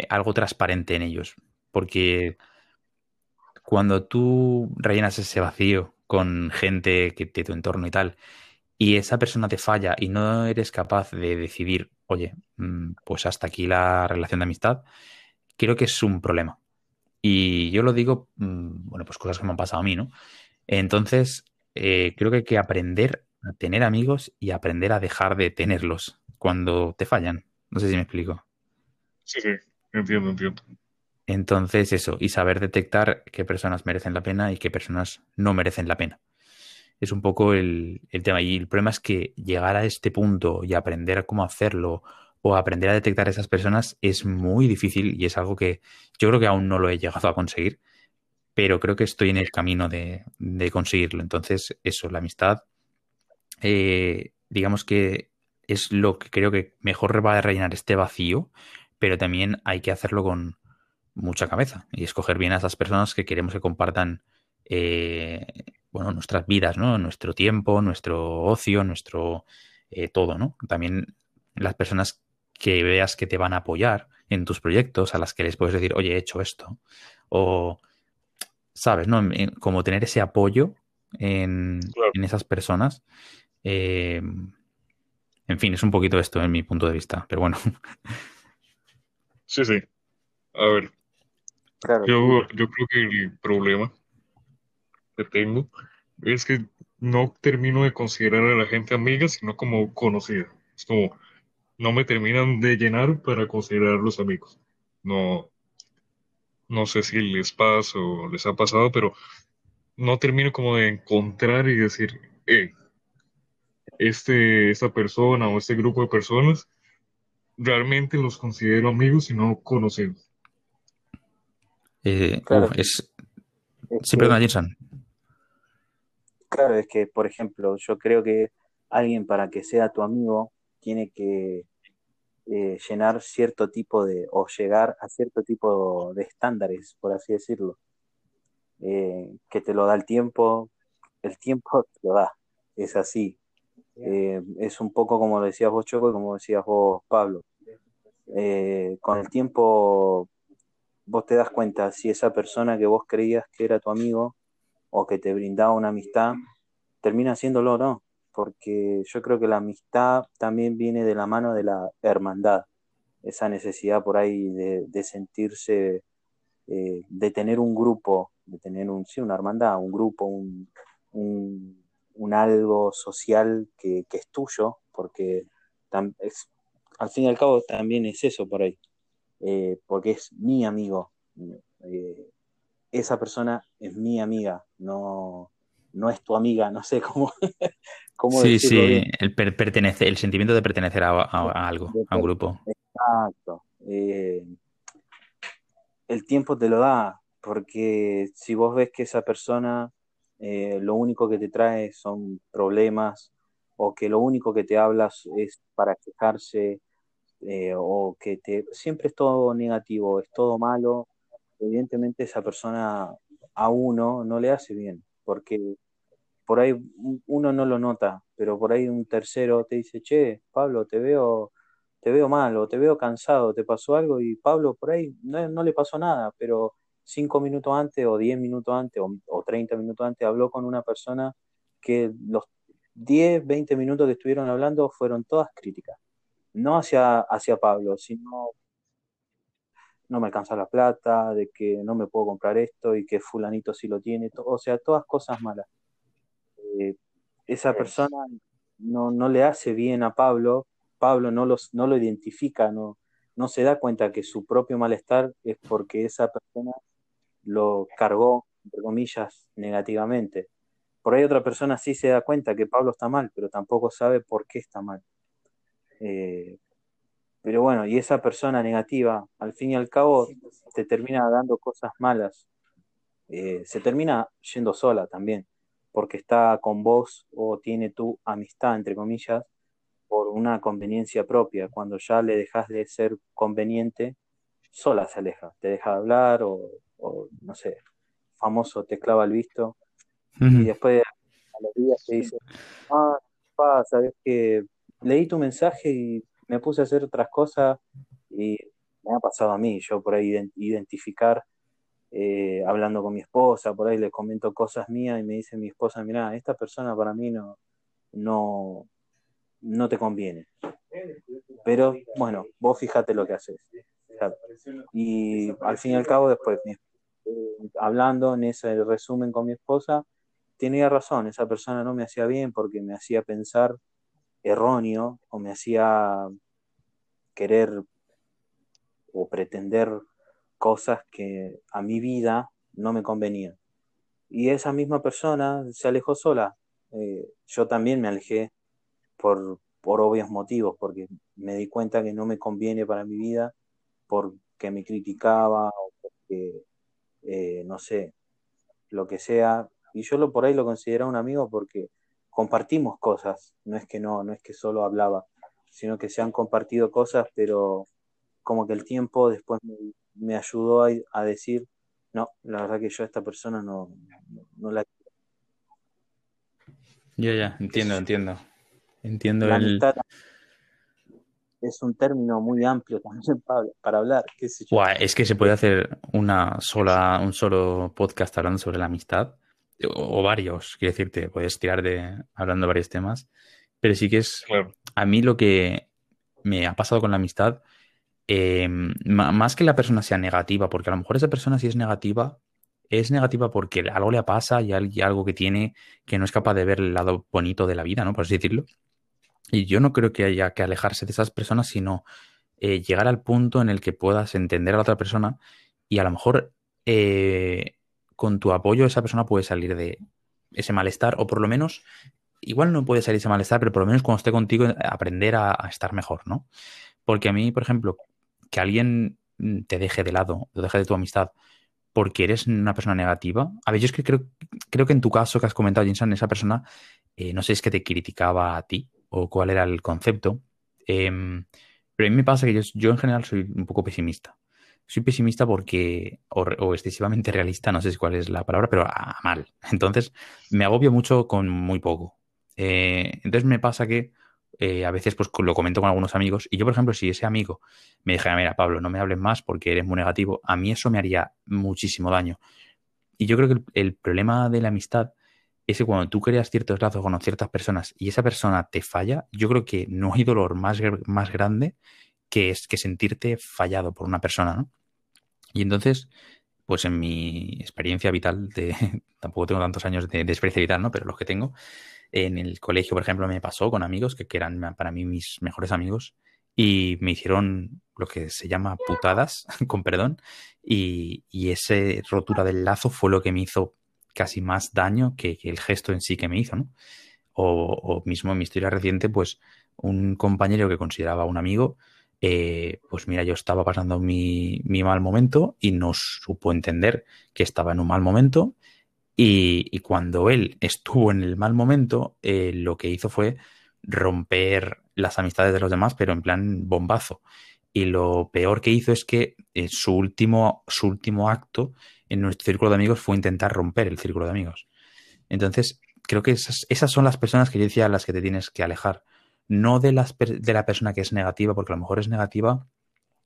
algo transparente en ellos. Porque cuando tú rellenas ese vacío con gente que, de tu entorno y tal, y esa persona te falla y no eres capaz de decidir, oye, mm, pues hasta aquí la relación de amistad, creo que es un problema. Y yo lo digo, mm, bueno, pues cosas que me han pasado a mí, ¿no? Entonces, eh, creo que hay que aprender a tener amigos y aprender a dejar de tenerlos cuando te fallan. No sé si me explico. Sí, sí, entiendo, entiendo. Entonces, eso, y saber detectar qué personas merecen la pena y qué personas no merecen la pena. Es un poco el, tema. Y el problema es que llegar a este punto y aprender cómo hacerlo o aprender a detectar a esas personas es muy difícil y es algo que yo creo que aún no lo he llegado a conseguir pero creo que estoy en el camino de, conseguirlo. Entonces, eso, la amistad, eh, digamos que es lo que creo que mejor va a rellenar este vacío, pero también hay que hacerlo con mucha cabeza y escoger bien a esas personas que queremos que compartan eh, bueno, nuestras vidas, ¿no? Nuestro tiempo, nuestro ocio, nuestro eh, todo, ¿no? También las personas que veas que te van a apoyar en tus proyectos, a las que les puedes decir, oye, he hecho esto, o ¿sabes? ¿no? Como tener ese apoyo en, esas personas. Eh, en fin, es un poquito esto en mi punto de vista, pero bueno. Sí, sí. A ver. Yo, yo creo que el problema que tengo es que no termino de considerar a la gente amiga, sino como conocida. Es como, no me terminan de llenar para considerarlos amigos. No, no sé si les pasa o les ha pasado, pero no termino como de encontrar y decir, eh, este, esta persona o este grupo de personas realmente los considero amigos y no conocidos. Eh, claro. es... Sí, perdón, Claro, es que, por ejemplo, yo creo que alguien para que sea tu amigo tiene que eh, llenar cierto tipo de, o llegar a cierto tipo de estándares, por así decirlo, eh, que te lo da el tiempo, el tiempo te lo da, es así. Eh, es un poco como decías vos, Choco, y como decías vos, Pablo. con el tiempo vos te das cuenta si esa persona que vos creías que era tu amigo o que te brindaba una amistad, termina siéndolo o no porque yo creo que la amistad también viene de la mano de la hermandad, esa necesidad por ahí de, sentirse, eh, de tener un grupo, de tener un, sí, una hermandad, un grupo, un, un, algo social que, es tuyo, porque al fin y al cabo también es eso por ahí, eh, porque es mi amigo. Eh, esa persona es mi amiga, no, no es tu amiga, no sé cómo, cómo sí, Sí, el, pertenece, el sentimiento de pertenecer a, algo, a un grupo. Exacto. Eh, el tiempo te lo da, porque si vos ves que esa persona eh, lo único que te trae son problemas o que lo único que te hablas es para quejarse eh, o que te siempre es todo negativo, es todo malo, evidentemente esa persona a uno no le hace bien, porque por ahí uno no lo nota, pero por ahí un tercero te dice, che, Pablo, te veo, te veo mal o te veo cansado, te pasó algo y Pablo por ahí no, le pasó nada, pero cinco minutos antes o diez minutos antes o, treinta minutos antes habló con una persona que los diez, veinte minutos que estuvieron hablando fueron todas críticas, no hacia, hacia Pablo, sino no me alcanza la plata, de que no me puedo comprar esto y que fulanito sí lo tiene, o sea, todas cosas malas. Eh, esa persona no, no, le hace bien a Pablo, Pablo no, los, no lo identifica, no, no se da cuenta que su propio malestar es porque esa persona lo cargó, entre comillas, negativamente. Por ahí otra persona sí se da cuenta que Pablo está mal, pero tampoco sabe por qué está mal. Eh, pero bueno, y esa persona negativa, al fin y al cabo, te termina dando cosas malas. Eh, se termina yendo sola también porque está con vos o tiene tu amistad, entre comillas, por una conveniencia propia. Cuando ya le dejas de ser conveniente, sola se aleja, te deja de hablar o, no sé, famoso te clava el visto y después a los días te dice, ah, pa, sabes que leí tu mensaje y me puse a hacer otras cosas y me ha pasado a mí, yo por ahí identificar eh, hablando con mi esposa, por ahí le comento cosas mías y me dice mi esposa, mira, esta persona para mí no, no, no te conviene. Pero bueno, vos fíjate lo que haces. Y al fin y al cabo, después, hablando en ese resumen con mi esposa, tenía razón, esa persona no me hacía bien porque me hacía pensar erróneo o me hacía querer o pretender cosas que a mi vida no me convenían. Y esa misma persona se alejó sola. Eh, yo también me alejé por, por obvios motivos, porque me di cuenta que no me conviene para mi vida, porque me criticaba o porque, eh, no sé, lo que sea. Y yo lo, por ahí lo consideraba un amigo porque compartimos cosas, no es que no, no es que solo hablaba, sino que se han compartido cosas, pero como que el tiempo después me, me ayudó a, decir, no, la verdad que yo a esta persona no, no, la Ya, ya, entiendo, entiendo. Entiendo la el... es un término muy amplio también para, hablar. es que se puede hacer una sola, un solo podcast hablando sobre la amistad, o, varios, quiero decirte, puedes tirar de hablando de varios temas, pero sí que es a mí lo que me ha pasado con la amistad Em, más que la persona sea negativa, porque a lo mejor esa persona si es negativa, es negativa porque algo le pasa y algo que tiene que no es capaz de ver el lado bonito de la vida, ¿no? Por así decirlo. Y yo no creo que haya que alejarse de esas personas, sino eh, llegar al punto en el que puedas entender a la otra persona y a lo mejor eh, con tu apoyo esa persona puede salir de ese malestar o por lo menos, igual no puede salir ese malestar, pero por lo menos cuando esté contigo aprender a, estar mejor, ¿no? Porque a mí, por ejemplo, que alguien te deje de lado, te deje de tu amistad porque eres una persona negativa. A ver, yo es que creo, creo que en tu caso que has comentado, Jinsan, esa persona, eh, no sé, es que te criticaba a ti o cuál era el concepto. Em, pero a mí me pasa que yo, en general soy un poco pesimista. Soy pesimista porque, o, excesivamente realista, no sé cuál es la palabra, pero a, mal. Entonces, me agobio mucho con muy poco. Eh, entonces me pasa que eh, a veces pues lo comento con algunos amigos y yo, por ejemplo, si ese amigo me dijera, mira, Pablo, no me hables más porque eres muy negativo, a mí eso me haría muchísimo daño. Y yo creo que el, problema de la amistad es que cuando tú creas ciertos lazos con ciertas personas y esa persona te falla, yo creo que no hay dolor más, más grande que es que sentirte fallado por una persona, ¿no? Y entonces, pues en mi experiencia vital, de, tampoco tengo tantos años de, de experiencia vital, ¿no? Pero los que tengo, en el colegio, por ejemplo, me pasó con amigos que, eran para mí mis mejores amigos y me hicieron lo que se llama putadas, con perdón, y, y esa rotura del lazo fue lo que me hizo casi más daño que, el gesto en sí que me hizo, ¿no? O, mismo en mi historia reciente, pues un compañero que consideraba un amigo, eh, pues mira, yo estaba pasando mi, mal momento y no supo entender que estaba en un mal momento Y, cuando él estuvo en el mal momento, eh, lo que hizo fue romper las amistades de los demás, pero en plan bombazo. Y lo peor que hizo es que eh, su, último, su último acto en nuestro círculo de amigos fue intentar romper el círculo de amigos. Entonces, creo que esas, esas son las personas que yo decía a las que te tienes que alejar. No de, las, de la persona que es negativa, porque a lo mejor es negativa,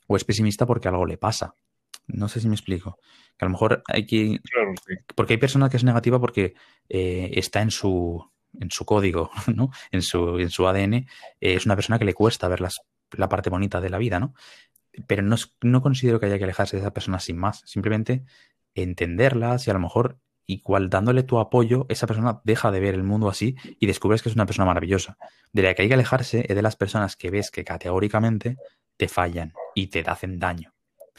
o es pesimista porque algo le pasa. No sé si me explico. Que a lo mejor hay que. Porque hay personas que es negativa porque eh, está en su, en su código, ¿no? En su, en su ADN. Eh, es una persona que le cuesta ver las, la parte bonita de la vida, ¿no? Pero no, no considero que haya que alejarse de esa persona sin más. Simplemente entenderlas y a lo mejor igual dándole tu apoyo, esa persona deja de ver el mundo así y descubres que es una persona maravillosa. De la que hay que alejarse es de las personas que ves que categóricamente te fallan y te hacen daño.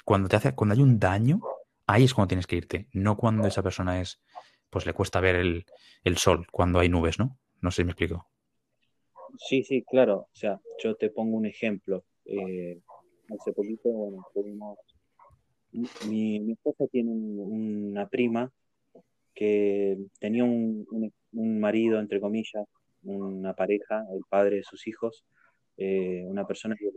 Cuando, te hace, cuando hay un daño, ahí es cuando tienes que irte, no cuando esa persona es, pues le cuesta ver el, sol cuando hay nubes, ¿no? No sé si me explico. Sí, sí, claro. O sea, yo te pongo un ejemplo. Eh, hace poquito, bueno, tuvimos... Mi, mi esposa tiene una prima que tenía un, un, marido, entre comillas, una pareja, el padre de sus hijos, eh, una persona que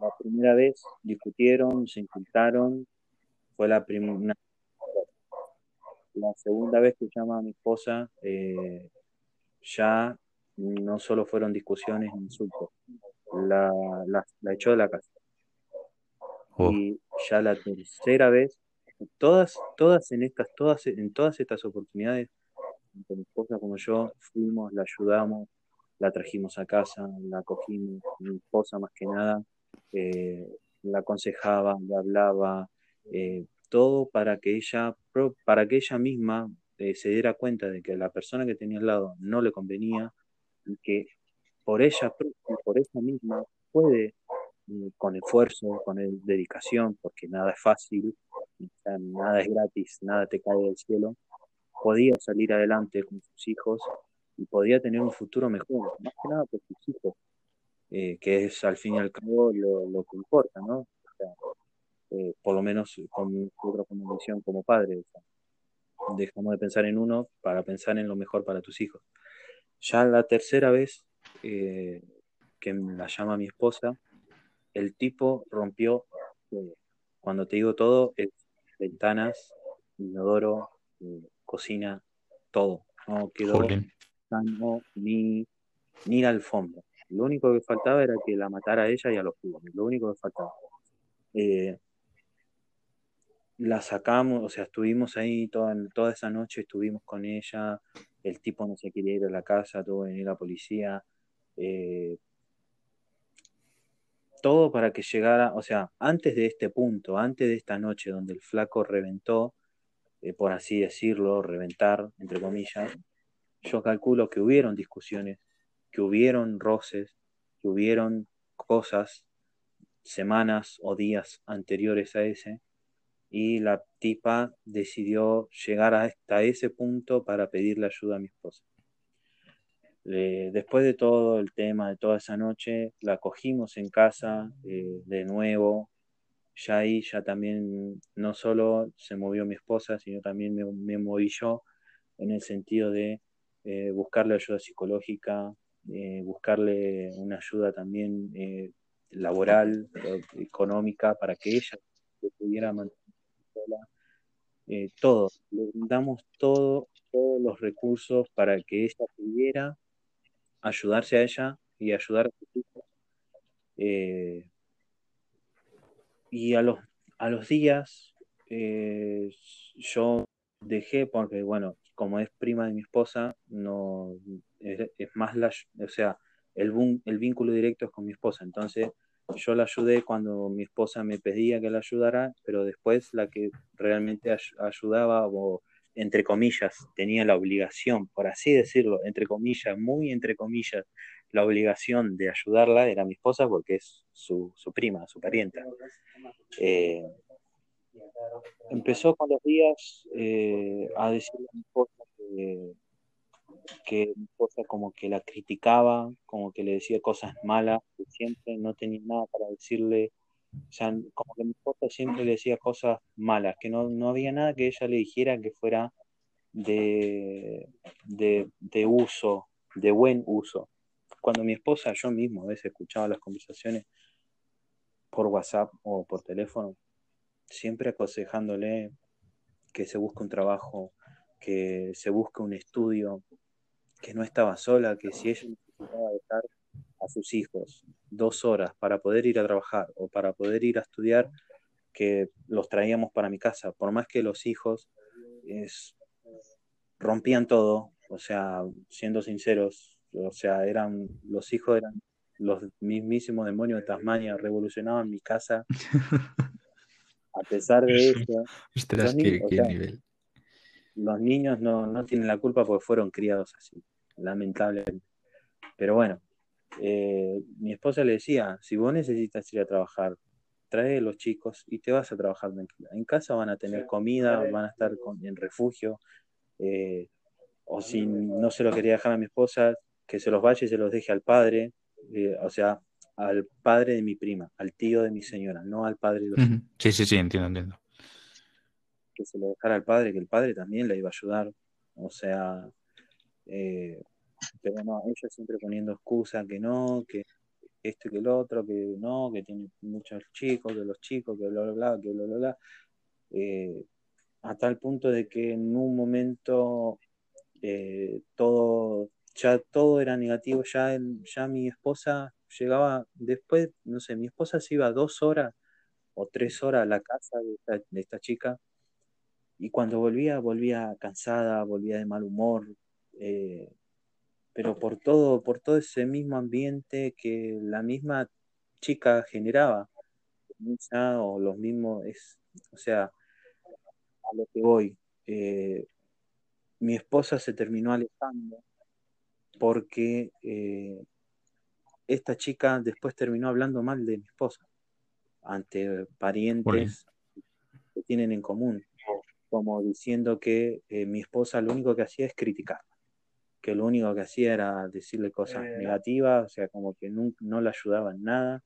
la primera vez discutieron, se insultaron, fue la primera. La segunda vez que llama a mi esposa, eh, ya no solo fueron discusiones insultos, la, la, echó de la casa. Oh. Y ya la tercera vez, todas, todas en estas, todas, en todas estas oportunidades, tanto mi esposa como yo, fuimos, la ayudamos, la trajimos a casa, la acogimos, mi esposa más que nada, eh, la aconsejaba, le hablaba, eh, todo para que ella, para que ella misma eh, se diera cuenta de que la persona que tenía al lado no le convenía y que por ella, por ella misma puede, con esfuerzo, con dedicación, porque nada es fácil, nada es gratis, nada te cae del cielo, podía salir adelante con sus hijos y podía tener un futuro mejor, más que nada por sus hijos, eh, que es al fin y al cabo lo, que importa, ¿no? Eh, por lo menos con nosotros como misión como padre. dejamos de pensar en uno para pensar en lo mejor para tus hijos. Ya la tercera vez eh, que la llama mi esposa, el tipo rompió, cuando te digo todo, es ventanas, inodoro, cocina, todo. No quedó ni, ni la alfombra. Lo único que faltaba era que la matara a ella y a los jóvenes. Lo único que faltaba. Eh, la sacamos, o sea, estuvimos ahí toda, toda esa noche, estuvimos con ella. El tipo no se quería ir a la casa, tuvo que venir la policía. Eh, todo para que llegara, o sea, antes de este punto, antes de esta noche donde el flaco reventó, eh, por así decirlo, reventar, entre comillas, yo calculo que hubieron discusiones que hubieron roces, que hubieron cosas semanas o días anteriores a ese, y la tipa decidió llegar hasta ese punto para pedirle ayuda a mi esposa. Después de todo el tema de toda esa noche, la cogimos en casa eh, de nuevo. Ya ahí, ya también, no solo se movió mi esposa, sino también me, moví yo en el sentido de eh, buscarle ayuda psicológica, eh, buscarle una ayuda también eh, laboral, económica, para que ella pudiera mantener sola. Eh, todo, le damos todo, todos los recursos para que ella pudiera ayudarse a ella y ayudar a sus hijos. y a los, a los días yo dejé, porque bueno, como es prima de mi esposa, no es, más la, o sea, el, el vínculo directo es con mi esposa. Entonces, yo la ayudé cuando mi esposa me pedía que la ayudara, pero después la que realmente ayudaba, o entre comillas, tenía la obligación, por así decirlo, entre comillas, muy entre comillas, la obligación de ayudarla era mi esposa porque es su, su prima, su parienta. Eh, empezó con los días eh, a decirle a mi esposa que que mi esposa como que la criticaba, como que le decía cosas malas, que siempre no tenía nada para decirle, o sea, como que mi esposa siempre le decía cosas malas, que no, no había nada que ella le dijera que fuera de, de, uso, de buen uso. Cuando mi esposa, yo mismo a veces escuchaba las conversaciones por WhatsApp o por teléfono, siempre aconsejándole que se busque un trabajo, que se busque un estudio, que no estaba sola, que si ella necesitaba dejar a sus hijos dos horas para poder ir a trabajar o para poder ir a estudiar, que los traíamos para mi casa, por más que los hijos es, rompían todo, o sea, siendo sinceros, o sea, eran, los hijos eran los mismísimos demonios de Tasmania, revolucionaban mi casa. A pesar de eso, los, niños, los niños no, no tienen la culpa porque fueron criados así, lamentablemente. Pero bueno, eh, mi esposa le decía, si vos necesitas ir a trabajar, trae a los chicos y te vas a trabajar tranquila. En casa van a tener comida, van a estar en refugio, eh, o si no se lo quería dejar a mi esposa, que se los vaya y se los deje al padre, eh, o sea, al padre de mi prima, al tío de mi señora, no al padre de los Sí, sí, sí, entiendo, entiendo. Que se lo dejara al padre, que el padre también le iba a ayudar, o sea, eh, pero no, ella siempre poniendo excusa que no, que esto y que el otro, que no, que tiene muchos chicos, que los chicos, que bla, bla, bla, que bla, bla, bla. Eh, a tal punto de que en un momento eh, todo, ya todo era negativo, ya, ya mi esposa llegaba después, no sé, mi esposa se iba dos horas o tres horas a la casa de esta, chica y cuando volvía, volvía cansada, volvía de mal humor, eh, pero por todo, por todo ese mismo ambiente que la misma chica generaba, o los mismos, es, o sea, a lo que voy, eh, mi esposa se terminó alejando porque eh, esta chica después terminó hablando mal de mi esposa ante parientes que tienen en común, como diciendo que eh, mi esposa lo único que hacía es criticar que lo único que hacía era decirle cosas eh. negativas, o sea, como que no, no le ayudaba en nada,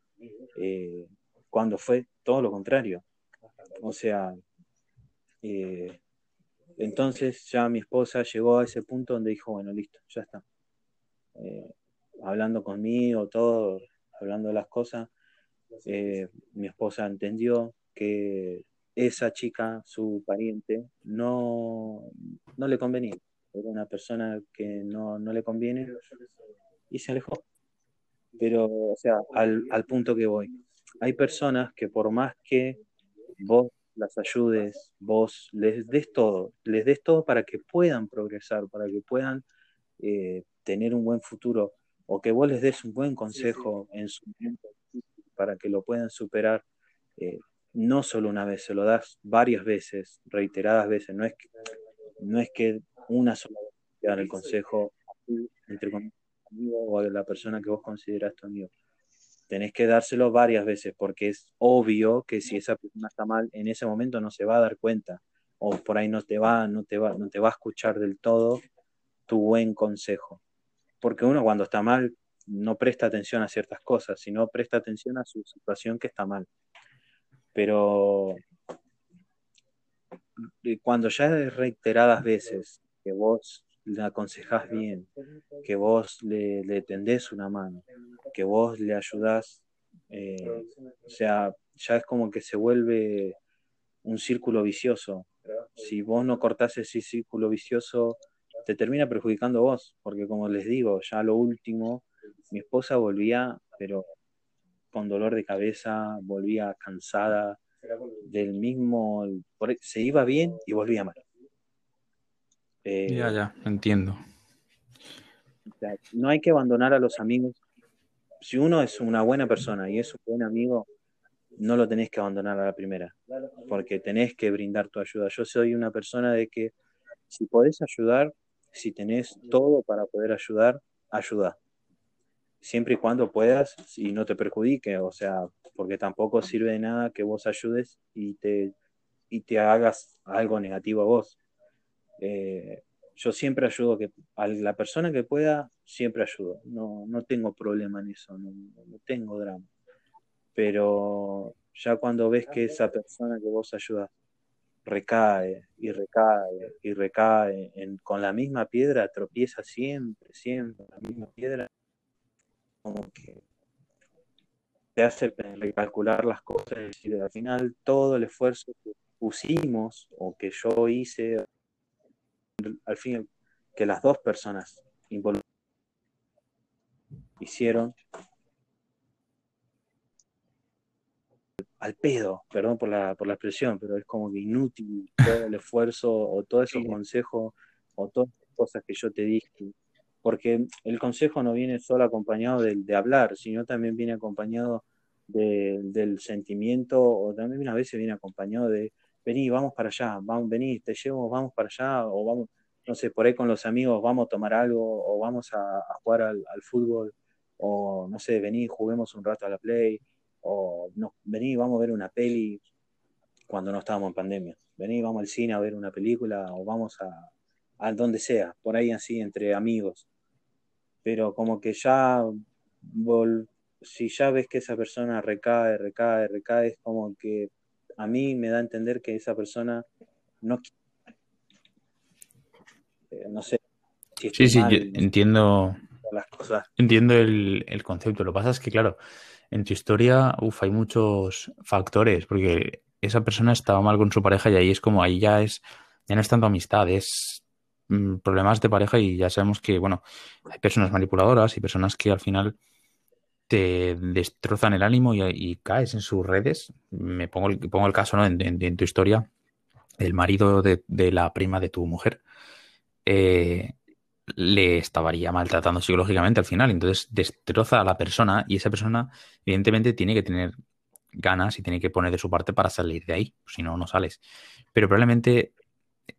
eh, cuando fue todo lo contrario. O sea, eh, entonces ya mi esposa llegó a ese punto donde dijo, bueno, listo, ya está. hablando conmigo, todo, hablando de las cosas, mi esposa entendió que esa chica, su pariente, no, no le convenía era una persona que no, le conviene y se alejó. Pero, o sea, al, punto que voy. Hay personas que por más que vos las ayudes, vos les des todo, les des todo para que puedan progresar, para que puedan eh, tener un buen futuro, o que vos les des un buen consejo en su momento para que lo puedan superar, eh, no solo una vez, se lo das varias veces, reiteradas veces, no es que, no es que una sola vez dar el consejo entre amigo o a la persona que vos consideras tu amigo. Tenés que dárselo varias veces porque es obvio que si esa persona está mal, en ese momento no se va a dar cuenta o por ahí no te va, no te va, no te va a escuchar del todo tu buen consejo. Porque uno cuando está mal no presta atención a ciertas cosas, sino presta atención a su situación que está mal. Pero cuando ya es reiteradas veces que vos le aconsejás bien, que vos le, le, tendés una mano, que vos le ayudás, eh, o sea, ya es como que se vuelve un círculo vicioso. Si vos no cortás ese círculo vicioso, te termina perjudicando vos, porque como les digo, ya lo último, mi esposa volvía, pero con dolor de cabeza, volvía cansada del mismo, se iba bien y volvía mal. Eh, ya, ya, entiendo. no hay que abandonar a los amigos. Si uno es una buena persona y es un buen amigo, no lo tenés que abandonar a la primera, porque tenés que brindar tu ayuda. Yo soy una persona de que si podés ayudar, si tenés todo para poder ayudar, ayuda. Siempre y cuando puedas y no te perjudique, o sea, porque tampoco sirve de nada que vos ayudes y te, y te hagas algo negativo a vos. Eh, yo siempre ayudo que a la persona que pueda, siempre ayudo. No, no tengo problema en eso, no, tengo drama. Pero ya cuando ves que esa persona que vos ayudas recae y recae y recae con la misma piedra, tropieza siempre, siempre, la misma piedra, como que te hace recalcular las cosas, y decir, al final todo el esfuerzo que pusimos o que yo hice, al fin que las dos personas involucradas hicieron al pedo, perdón por la, por la expresión, pero es como que inútil todo el esfuerzo o todos esos consejos o todas las cosas que yo te dije. Porque el consejo no viene solo acompañado de, de hablar, sino también viene acompañado del sentimiento o también a veces viene acompañado de vení, vamos para allá, vamos, vení, te llevo, vamos para allá, o vamos, no sé, por ahí con los amigos vamos a tomar algo, o vamos a, jugar al, al, fútbol, o no sé, vení, juguemos un rato a la play, o no, vení, vamos a ver una peli cuando no estábamos en pandemia, vení, vamos al cine a ver una película, o vamos a, a donde sea, por ahí así, entre amigos. Pero como que ya, si ya ves que esa persona recae, recae, recae, es como que a mí me da a entender que esa persona no eh, no sé. Si sí, sí, entiendo. Las cosas. Entiendo el, el, concepto. Lo que pasa es que, claro, en tu historia, uff, hay muchos factores, porque esa persona estaba mal con su pareja y ahí es como, ahí ya es, ya no es tanto amistad, es problemas de pareja y ya sabemos que, bueno, hay personas manipuladoras y personas que al final te destrozan el ánimo y, caes en sus redes. Me pongo el, pongo el caso ¿no? en, tu historia, el marido de, la prima de tu mujer eh, le estaría maltratando psicológicamente al final. Entonces destroza a la persona y esa persona evidentemente tiene que tener ganas y tiene que poner de su parte para salir de ahí, si no, no sales. Pero probablemente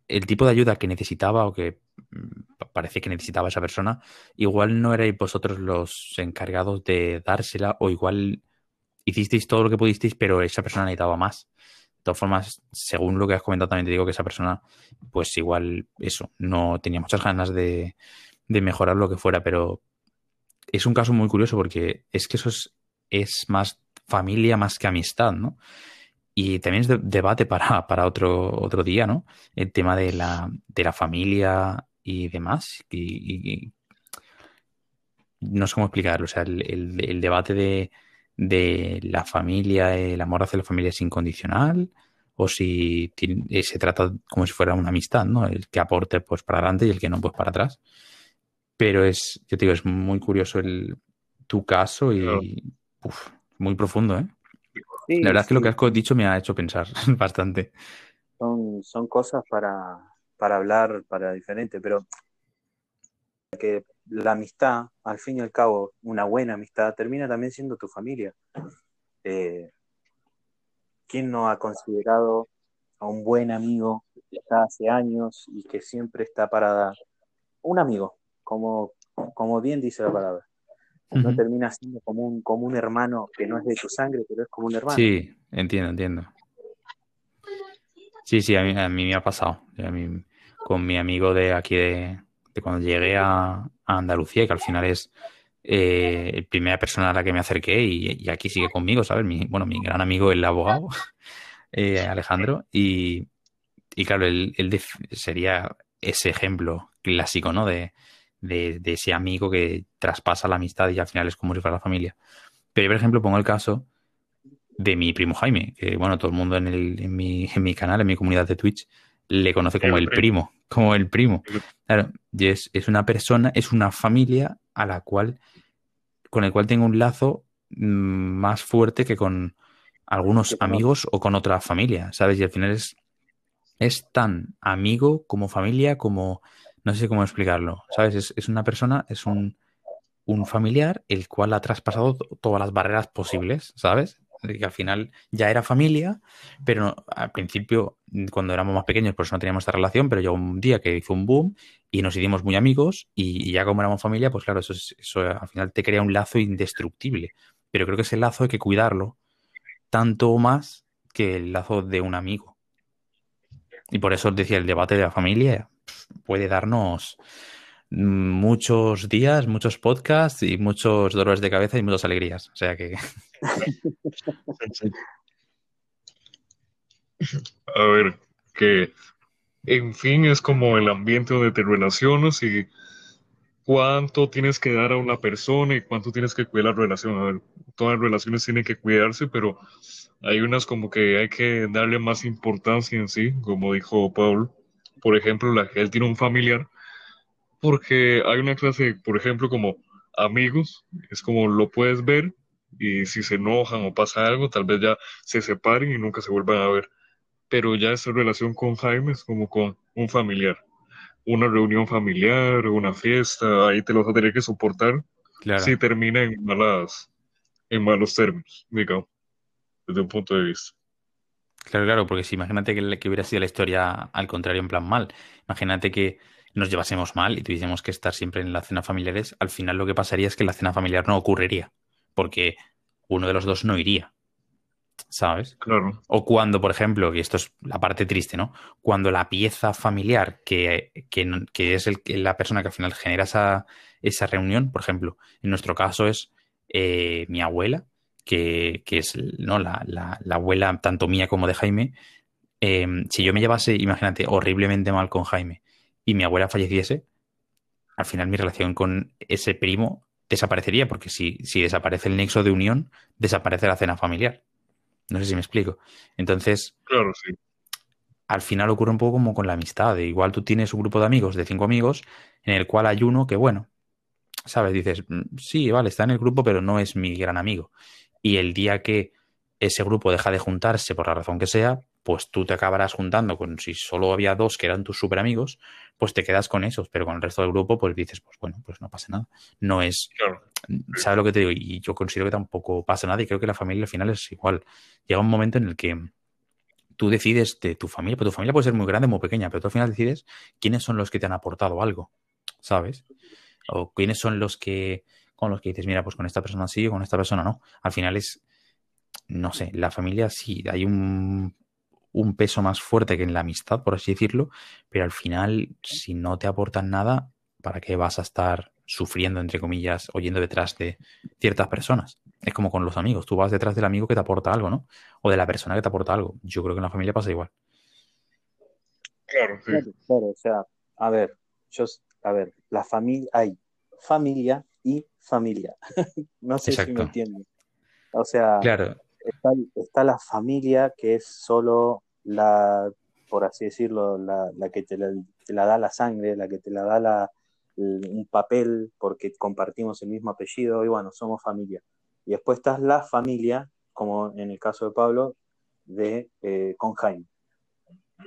el tipo de ayuda que necesitaba o que mm, parece que necesitaba esa persona, igual no erais vosotros los encargados de dársela o igual hicisteis todo lo que pudisteis, pero esa persona necesitaba más. De todas formas, según lo que has comentado, también te digo que esa persona, pues igual eso, no tenía muchas ganas de, de mejorar lo que fuera, pero es un caso muy curioso porque es que eso es, es más familia más que amistad, ¿no? Y también es debate para, para, otro, otro día, ¿no? El tema de la, de la familia y demás. Y, no sé cómo explicarlo. O sea, el, debate de, de, la familia, el amor hacia la familia es incondicional, o si eh, se trata como si fuera una amistad, ¿no? El que aporte pues para adelante y el que no pues para atrás. Pero es, yo te digo, es muy curioso el, tu caso y muy profundo, ¿eh? La verdad es que lo que has dicho me ha hecho pensar bastante. Son, son cosas para, para hablar para diferente, pero que la amistad, al fin y al cabo, una buena amistad, termina también siendo tu familia. Eh, ¿Quién no ha considerado a un buen amigo que está hace años y que siempre está para un amigo, como, como bien dice la palabra? No termina siendo como un, como un hermano que no es de tu sangre, pero es como un hermano. Sí, entiendo, entiendo. Sí, sí, a mí, a mí me ha pasado. con mi amigo de aquí de, cuando llegué a, Andalucía, que al final es eh, la primera persona a la que me acerqué y, aquí sigue conmigo, ¿sabes? Mi, bueno, mi gran amigo, el abogado, eh, Alejandro, y, y claro, él, él sería ese ejemplo clásico, ¿no? De, de, ese amigo que traspasa la amistad y al final es como si fuera la familia. Pero yo, por ejemplo, pongo el caso de mi primo Jaime, que bueno, todo el mundo en, el, en, mi, en mi canal, en mi comunidad de Twitch, le conoce como el, primo, como el primo. Claro, y es, es, una persona, es una familia a la cual, con el cual tengo un lazo mm, más fuerte que con algunos amigos o con otra familia, ¿sabes? Y al final es, es tan amigo como familia, como no sé cómo explicarlo, ¿sabes? Es, una persona, es un, familiar el cual ha traspasado todas las barreras posibles, ¿sabes? que al final ya era familia, pero al principio, cuando éramos más pequeños, pues no teníamos esta relación, pero llegó un día que hizo un boom y nos hicimos muy amigos y, ya como éramos familia, pues claro, eso, eso al final te crea un lazo indestructible. Pero creo que ese lazo hay que cuidarlo tanto más que el lazo de un amigo. Y por eso os decía el debate de la familia puede darnos muchos días, muchos podcasts y muchos dolores de cabeza y muchas alegrías. O sea que. A ver, que, en fin, es como el ambiente donde te relacionas y cuánto tienes que dar a una persona y cuánto tienes que cuidar la relación. A ver, todas las relaciones tienen que cuidarse, pero hay unas como que hay que darle más importancia en sí, como dijo Paul. Por ejemplo, la que él tiene un familiar, porque hay una clase, por ejemplo, como amigos, es como lo puedes ver y si se enojan o pasa algo, tal vez ya se separen y nunca se vuelvan a ver. Pero ya esa relación con Jaime es como con un familiar una reunión familiar, una fiesta, ahí te lo vas a tener que soportar si termina en malas, en malos términos, digamos, desde un punto de vista. Claro, claro, porque si imagínate que, que, hubiera sido la historia al contrario, en plan mal. Imagínate que nos llevásemos mal y tuviésemos que estar siempre en las cenas familiares, al final lo que pasaría es que la cena familiar no ocurriría, porque uno de los dos no iría. ¿sabes? Claro. O cuando, por ejemplo, y esto es la parte triste, ¿no? Cuando la pieza familiar, que, es el, la persona que al final genera esa, esa reunión, por ejemplo, en nuestro caso es eh, mi abuela, que, es ¿no? La, abuela tanto mía como de Jaime. Em, si yo me llevase, imagínate, horriblemente mal con Jaime y mi abuela falleciese, al final mi relación con ese primo desaparecería, porque si, si desaparece el nexo de unión, desaparece la cena familiar. No sé si me explico. Entonces, claro, sí. al final ocurre un poco como con la amistad. igual tú tienes un grupo de amigos, de cinco amigos, en el cual hay uno que, bueno, ¿sabes? Dices, mm, sí, vale, está en el grupo, pero no es mi gran amigo. Y el día que ese grupo deja de juntarse por la razón que sea, pues tú te acabarás juntando con, si solo había dos que eran tus super amigos, pues te quedas con esos, pero con el resto del grupo, pues dices, pues bueno, pues no pasa nada. No es, ¿sabes lo que te digo? Y yo considero que tampoco pasa nada y creo que la familia al final es igual. Llega un momento en el que tú decides de tu familia, pero tu familia puede ser muy grande, muy pequeña, pero tú al final decides quiénes son los que te han aportado algo, ¿sabes? O quiénes son los que, con los que dices, mira, pues con esta persona sí o con esta persona no. Al final es, no sé, la familia sí, hay un un peso más fuerte que en la amistad, por así decirlo, pero al final, si no te aportan nada, ¿para qué vas a estar sufriendo, entre comillas, oyendo detrás de ciertas personas? Es como con los amigos, tú vas detrás del amigo que te aporta algo, ¿no? O de la persona que te aporta algo. Yo creo que en la familia pasa igual. Claro, sí. Claro, o sea, a ver, yo, a ver, la familia, hay familia y familia. no sé si me entiendes. O sea, claro está, la familia que es solo la, por así decirlo, la, que te la, da la sangre, la que te la da la, un papel porque compartimos el mismo apellido y bueno, somos familia. Y después está la familia, como en el caso de Pablo, de eh, con Jaime,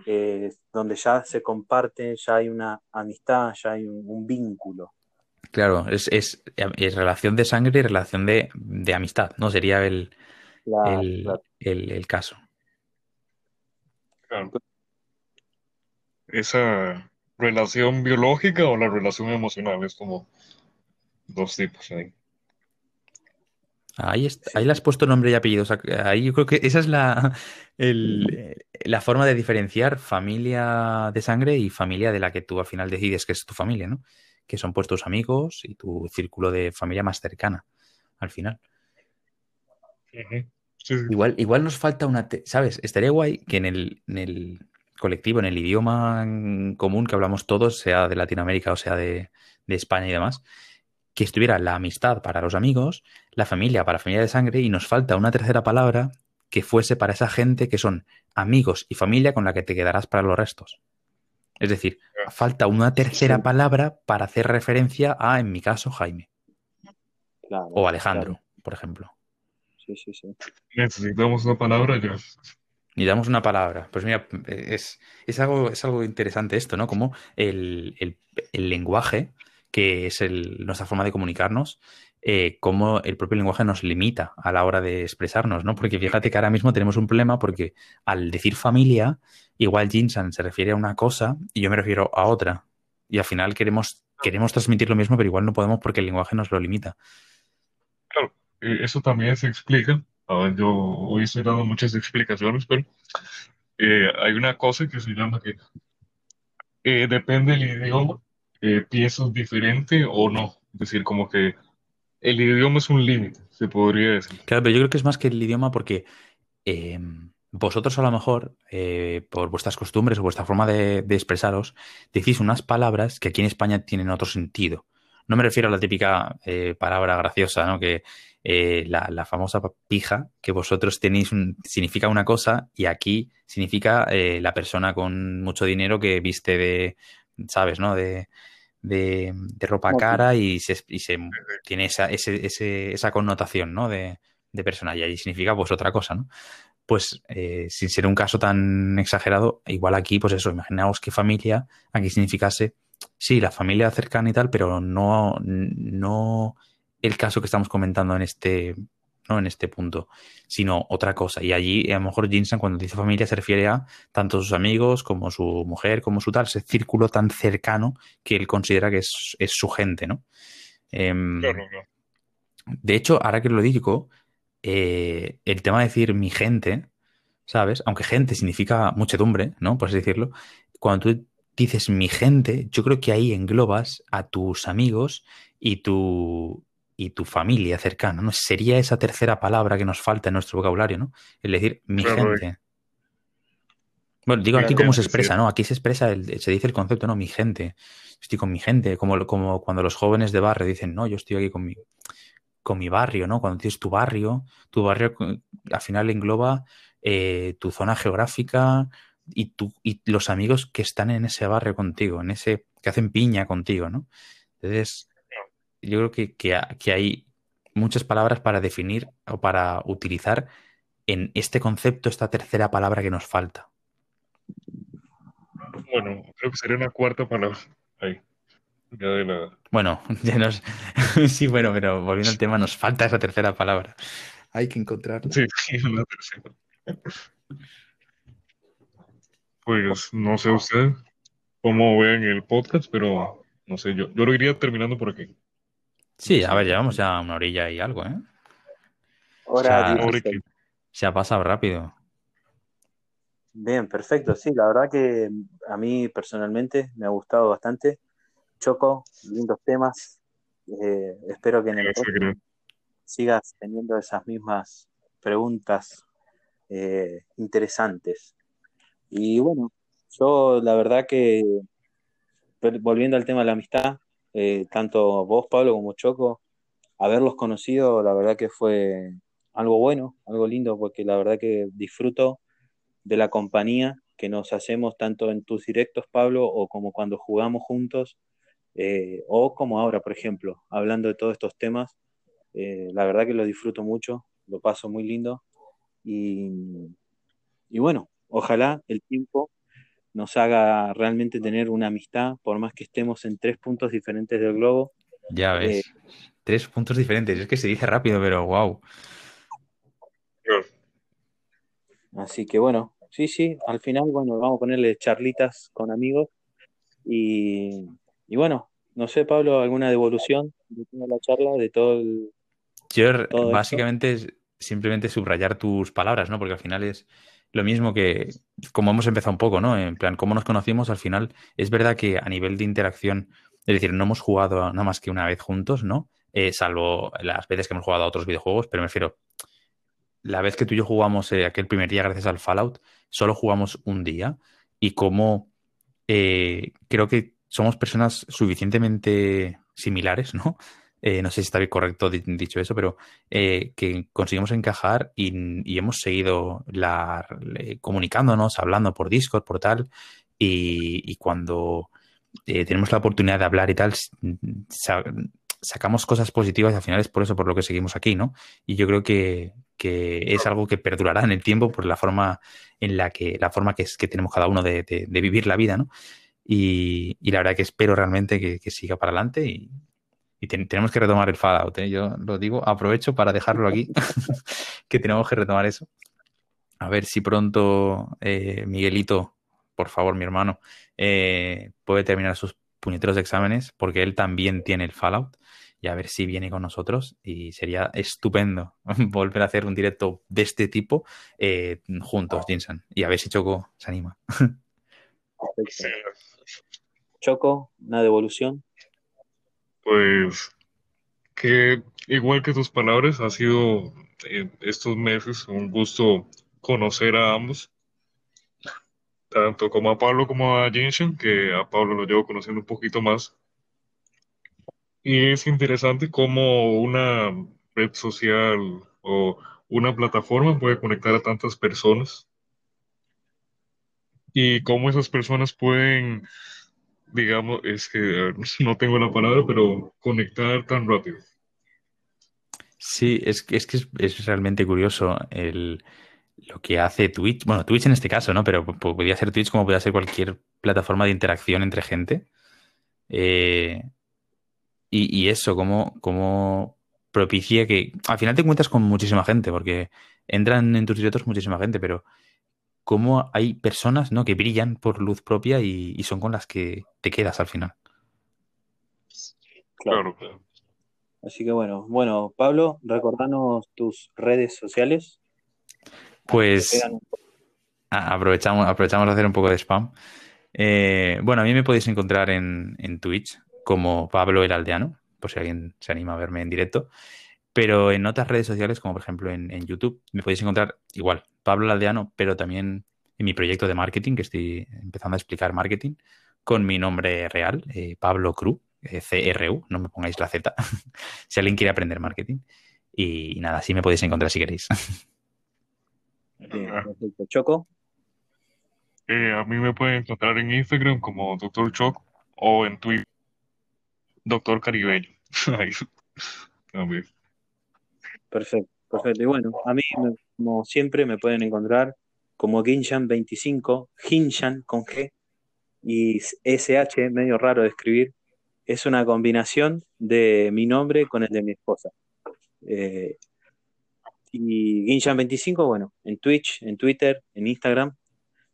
eh, donde ya se comparte, ya hay una amistad, ya hay un, vínculo. Claro, es, es, relación de sangre y relación de, de amistad, ¿no? Sería el, el, caso. Esa relación biológica o la relación emocional es como dos tipos ahí. Ahí, ahí le has puesto nombre y apellido. ahí yo creo que esa es la, la forma de diferenciar familia de sangre y familia de la que tú al final decides que es tu familia, ¿no? Que son pues tus amigos y tu círculo de familia más cercana al final. Igual, igual nos falta una, ¿sabes? Estaría guay que en el, colectivo, en el idioma común que hablamos todos, sea de Latinoamérica o sea de, España y demás, que estuviera la amistad para los amigos, la familia para familia de sangre y nos falta una tercera palabra que fuese para esa gente que son amigos y familia con la que te quedarás para los restos. Es decir, falta una tercera palabra para hacer referencia a, en mi caso, Jaime. o Alejandro, por ejemplo sí, sí, Necesitamos una palabra ya. Necesitamos una palabra. Pues mira, es, es, algo, es algo interesante esto, ¿no? Como el, lenguaje, que es nuestra forma de comunicarnos, eh, cómo el propio lenguaje nos limita a la hora de expresarnos, ¿no? Porque fíjate que ahora mismo tenemos un problema porque al decir familia, igual Jinsan se refiere a una cosa y yo me refiero a otra. Y al final queremos, queremos transmitir lo mismo, pero igual no podemos porque el lenguaje nos lo limita. Claro, eh, eso también se explica. yo hoy estoy dando muchas explicaciones, pero eh, hay una cosa que se llama que eh, depende del idioma, piensas diferente o no. Es decir, como que el idioma es un límite, se podría decir. Claro, pero yo creo que es más que el idioma porque em, vosotros a lo mejor, eh, por vuestras costumbres o vuestra forma de, expresaros, decís unas palabras que aquí en España tienen otro sentido. No me refiero a la típica eh, palabra graciosa, ¿no? Que eh, la, la, famosa pija, que vosotros tenéis un, significa una cosa y aquí significa la persona con mucho dinero que viste de, ¿sabes? ¿no? De, de, de ropa cara y se, y se tiene esa, ese, ese, esa connotación, ¿no? De, de persona y allí significa pues otra cosa, ¿no? Pues eh, sin ser un caso tan exagerado, igual aquí, pues eso, imaginaos que familia aquí significase, sí, la familia cercana y tal, pero no, no el caso que estamos comentando en este, no en este punto, sino otra cosa. Y allí, a lo mejor, Jinsan, cuando dice familia, se refiere a tanto sus amigos como su mujer, como su tal, ese círculo tan cercano que él considera que es, es su gente, ¿no? Eh, Claro, claro. de hecho, ahora que lo digo, eh, el tema de decir mi gente, ¿sabes? Aunque gente significa muchedumbre, ¿no? Por así decirlo. Cuando tú dices mi gente, yo creo que ahí englobas a tus amigos y tu, y tu familia cercana, ¿no? Sería esa tercera palabra que nos falta en nuestro vocabulario, ¿no? El decir mi Claro, gente. Bueno, digo aquí cómo se expresa, ¿no? Aquí se expresa, el- se dice el concepto, ¿no? Mi gente. Estoy con mi gente, como, como cuando los jóvenes de barrio dicen, no, yo estoy aquí con mi, con mi barrio, ¿no? Cuando dices tu barrio, tu barrio eh, al final engloba eh, tu zona geográfica y, tu, y los amigos que están en ese barrio contigo, en ese, que hacen piña contigo, ¿no? Entonces, yo creo que, que, ha- que hay muchas palabras para definir o para utilizar en este concepto esta tercera palabra que nos falta. Bueno, creo que sería una cuarta palabra. Ahí. Ya de la. Bueno, ya nos... sí, bueno, pero volviendo al tema, nos falta esa tercera palabra. Hay que encontrarla. Sí, sí, la tercera. Pues no sé usted cómo vean el podcast, pero no sé, yo, yo lo iría terminando por aquí. Sí, a ver, llevamos ya una orilla y algo, ¿eh? Hora O sea, 16. Se ha pasado rápido. Bien, perfecto. Sí, la verdad que a mí personalmente me ha gustado bastante. Choco, lindos temas. Eh, espero que en el creo. sigas teniendo esas mismas preguntas eh, interesantes. Y bueno, yo la verdad que volviendo al tema de la amistad, eh, tanto vos, Pablo, como Choco, haberlos conocido, la verdad que fue algo bueno, algo lindo, porque la verdad que disfruto de la compañía que nos hacemos tanto en tus directos, Pablo, o como cuando jugamos juntos, eh, o como ahora, por ejemplo, hablando de todos estos temas. Eh, la verdad que lo disfruto mucho, lo paso muy lindo. Y, y bueno, ojalá el tiempo nos haga realmente tener una amistad, por más que estemos en tres puntos diferentes del globo. Ya ves. Eh, Tres puntos diferentes. Es que se dice rápido, pero wow. Así que bueno, sí, sí, al final, bueno, vamos a ponerle charlitas con amigos. Y, y bueno, no sé, Pablo, alguna devolución de toda la charla, de todo el, Yo todo básicamente simplemente subrayar tus palabras, ¿no? Porque al final es lo mismo que, como hemos empezado un poco, ¿no? En plan, cómo nos conocimos, al final es verdad que a nivel de interacción, es decir, no hemos jugado nada más que una vez juntos, ¿no? Eh, salvo las veces que hemos jugado a otros videojuegos, pero me refiero, la vez que tú y yo jugamos eh, aquel primer día gracias al Fallout, solo jugamos un día y como eh, creo que somos personas suficientemente similares, ¿no? Eh, no sé si está bien correcto di- dicho eso, pero eh, que conseguimos encajar y, y hemos seguido la, le- comunicándonos, hablando por Discord, por tal, y, cuando eh, tenemos la oportunidad de hablar y tal, sacamos cosas positivas y al final es por eso por lo que seguimos aquí, ¿no? Y yo creo que, es algo que perdurará en el tiempo por la forma en la que, la forma que, es, que tenemos cada uno de, vivir la vida, ¿no? Y, y la verdad que espero realmente que, que siga para adelante y, y ten- tenemos que retomar el Fallout, ¿eh? Yo lo digo, aprovecho para dejarlo aquí, que tenemos que retomar eso. A ver si pronto eh, Miguelito, por favor, mi hermano, eh, puede terminar sus puñeteros exámenes, porque él también tiene el Fallout, y a ver si viene con nosotros, y sería estupendo volver a hacer un directo de este tipo eh, juntos, Jinsan, y a ver si Choco se anima. Choco, una devolución. Pues que igual que tus palabras, ha sido eh, estos meses un gusto conocer a ambos, tanto como a Pablo como a Genshin, que a Pablo lo llevo conociendo un poquito más. Y es interesante cómo una red social o una plataforma puede conectar a tantas personas y cómo esas personas pueden, digamos, es que no tengo la palabra, pero conectar tan rápido. Sí, es, es que es, realmente curioso el, lo que hace Twitch. Bueno, Twitch en este caso, ¿no? Pero podría ser Twitch como podría ser cualquier plataforma de interacción entre gente. Eh, y, eso, como, como propicia que al final te encuentras con muchísima gente, porque entran en tus directos muchísima gente, pero cómo hay personas ¿no? que brillan por luz propia y, son con las que te quedas al final. Claro, claro. Así que bueno, bueno, Pablo, recordanos tus redes sociales. Pues aprovechamos, aprovechamos de hacer un poco de spam. Eh, bueno, a mí me podéis encontrar en, en Twitch como Pablo el Aldeano, por si alguien se anima a verme en directo. Pero en otras redes sociales, como por ejemplo en, YouTube, me podéis encontrar igual, Pablo Aldeano, pero también en mi proyecto de marketing, que estoy empezando a explicar marketing, con mi nombre real, eh, Pablo Cru, eh, CRU, no me pongáis la Z, si alguien quiere aprender marketing. Y, nada, así me podéis encontrar si queréis. Choco. Eh, a mí me pueden encontrar en Instagram como Dr. Choco o en Twitter Doctor Caribeño. Perfecto, perfecto. Y bueno, a mí, como siempre, me pueden encontrar como Ginshan25, Ginshan con G y SH, medio raro de escribir. Es una combinación de mi nombre con el de mi esposa. Eh, y Ginshan25, bueno, en Twitch, en Twitter, en Instagram.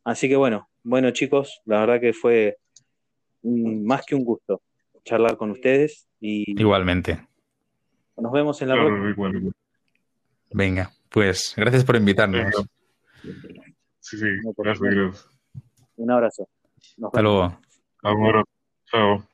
Así que bueno, bueno chicos, la verdad que fue más que un gusto charlar con ustedes. Y Igualmente. Nos vemos en la próxima. Venga, pues gracias por invitarnos. Sí, sí, gracias. Un abrazo. Hasta luego. Chao.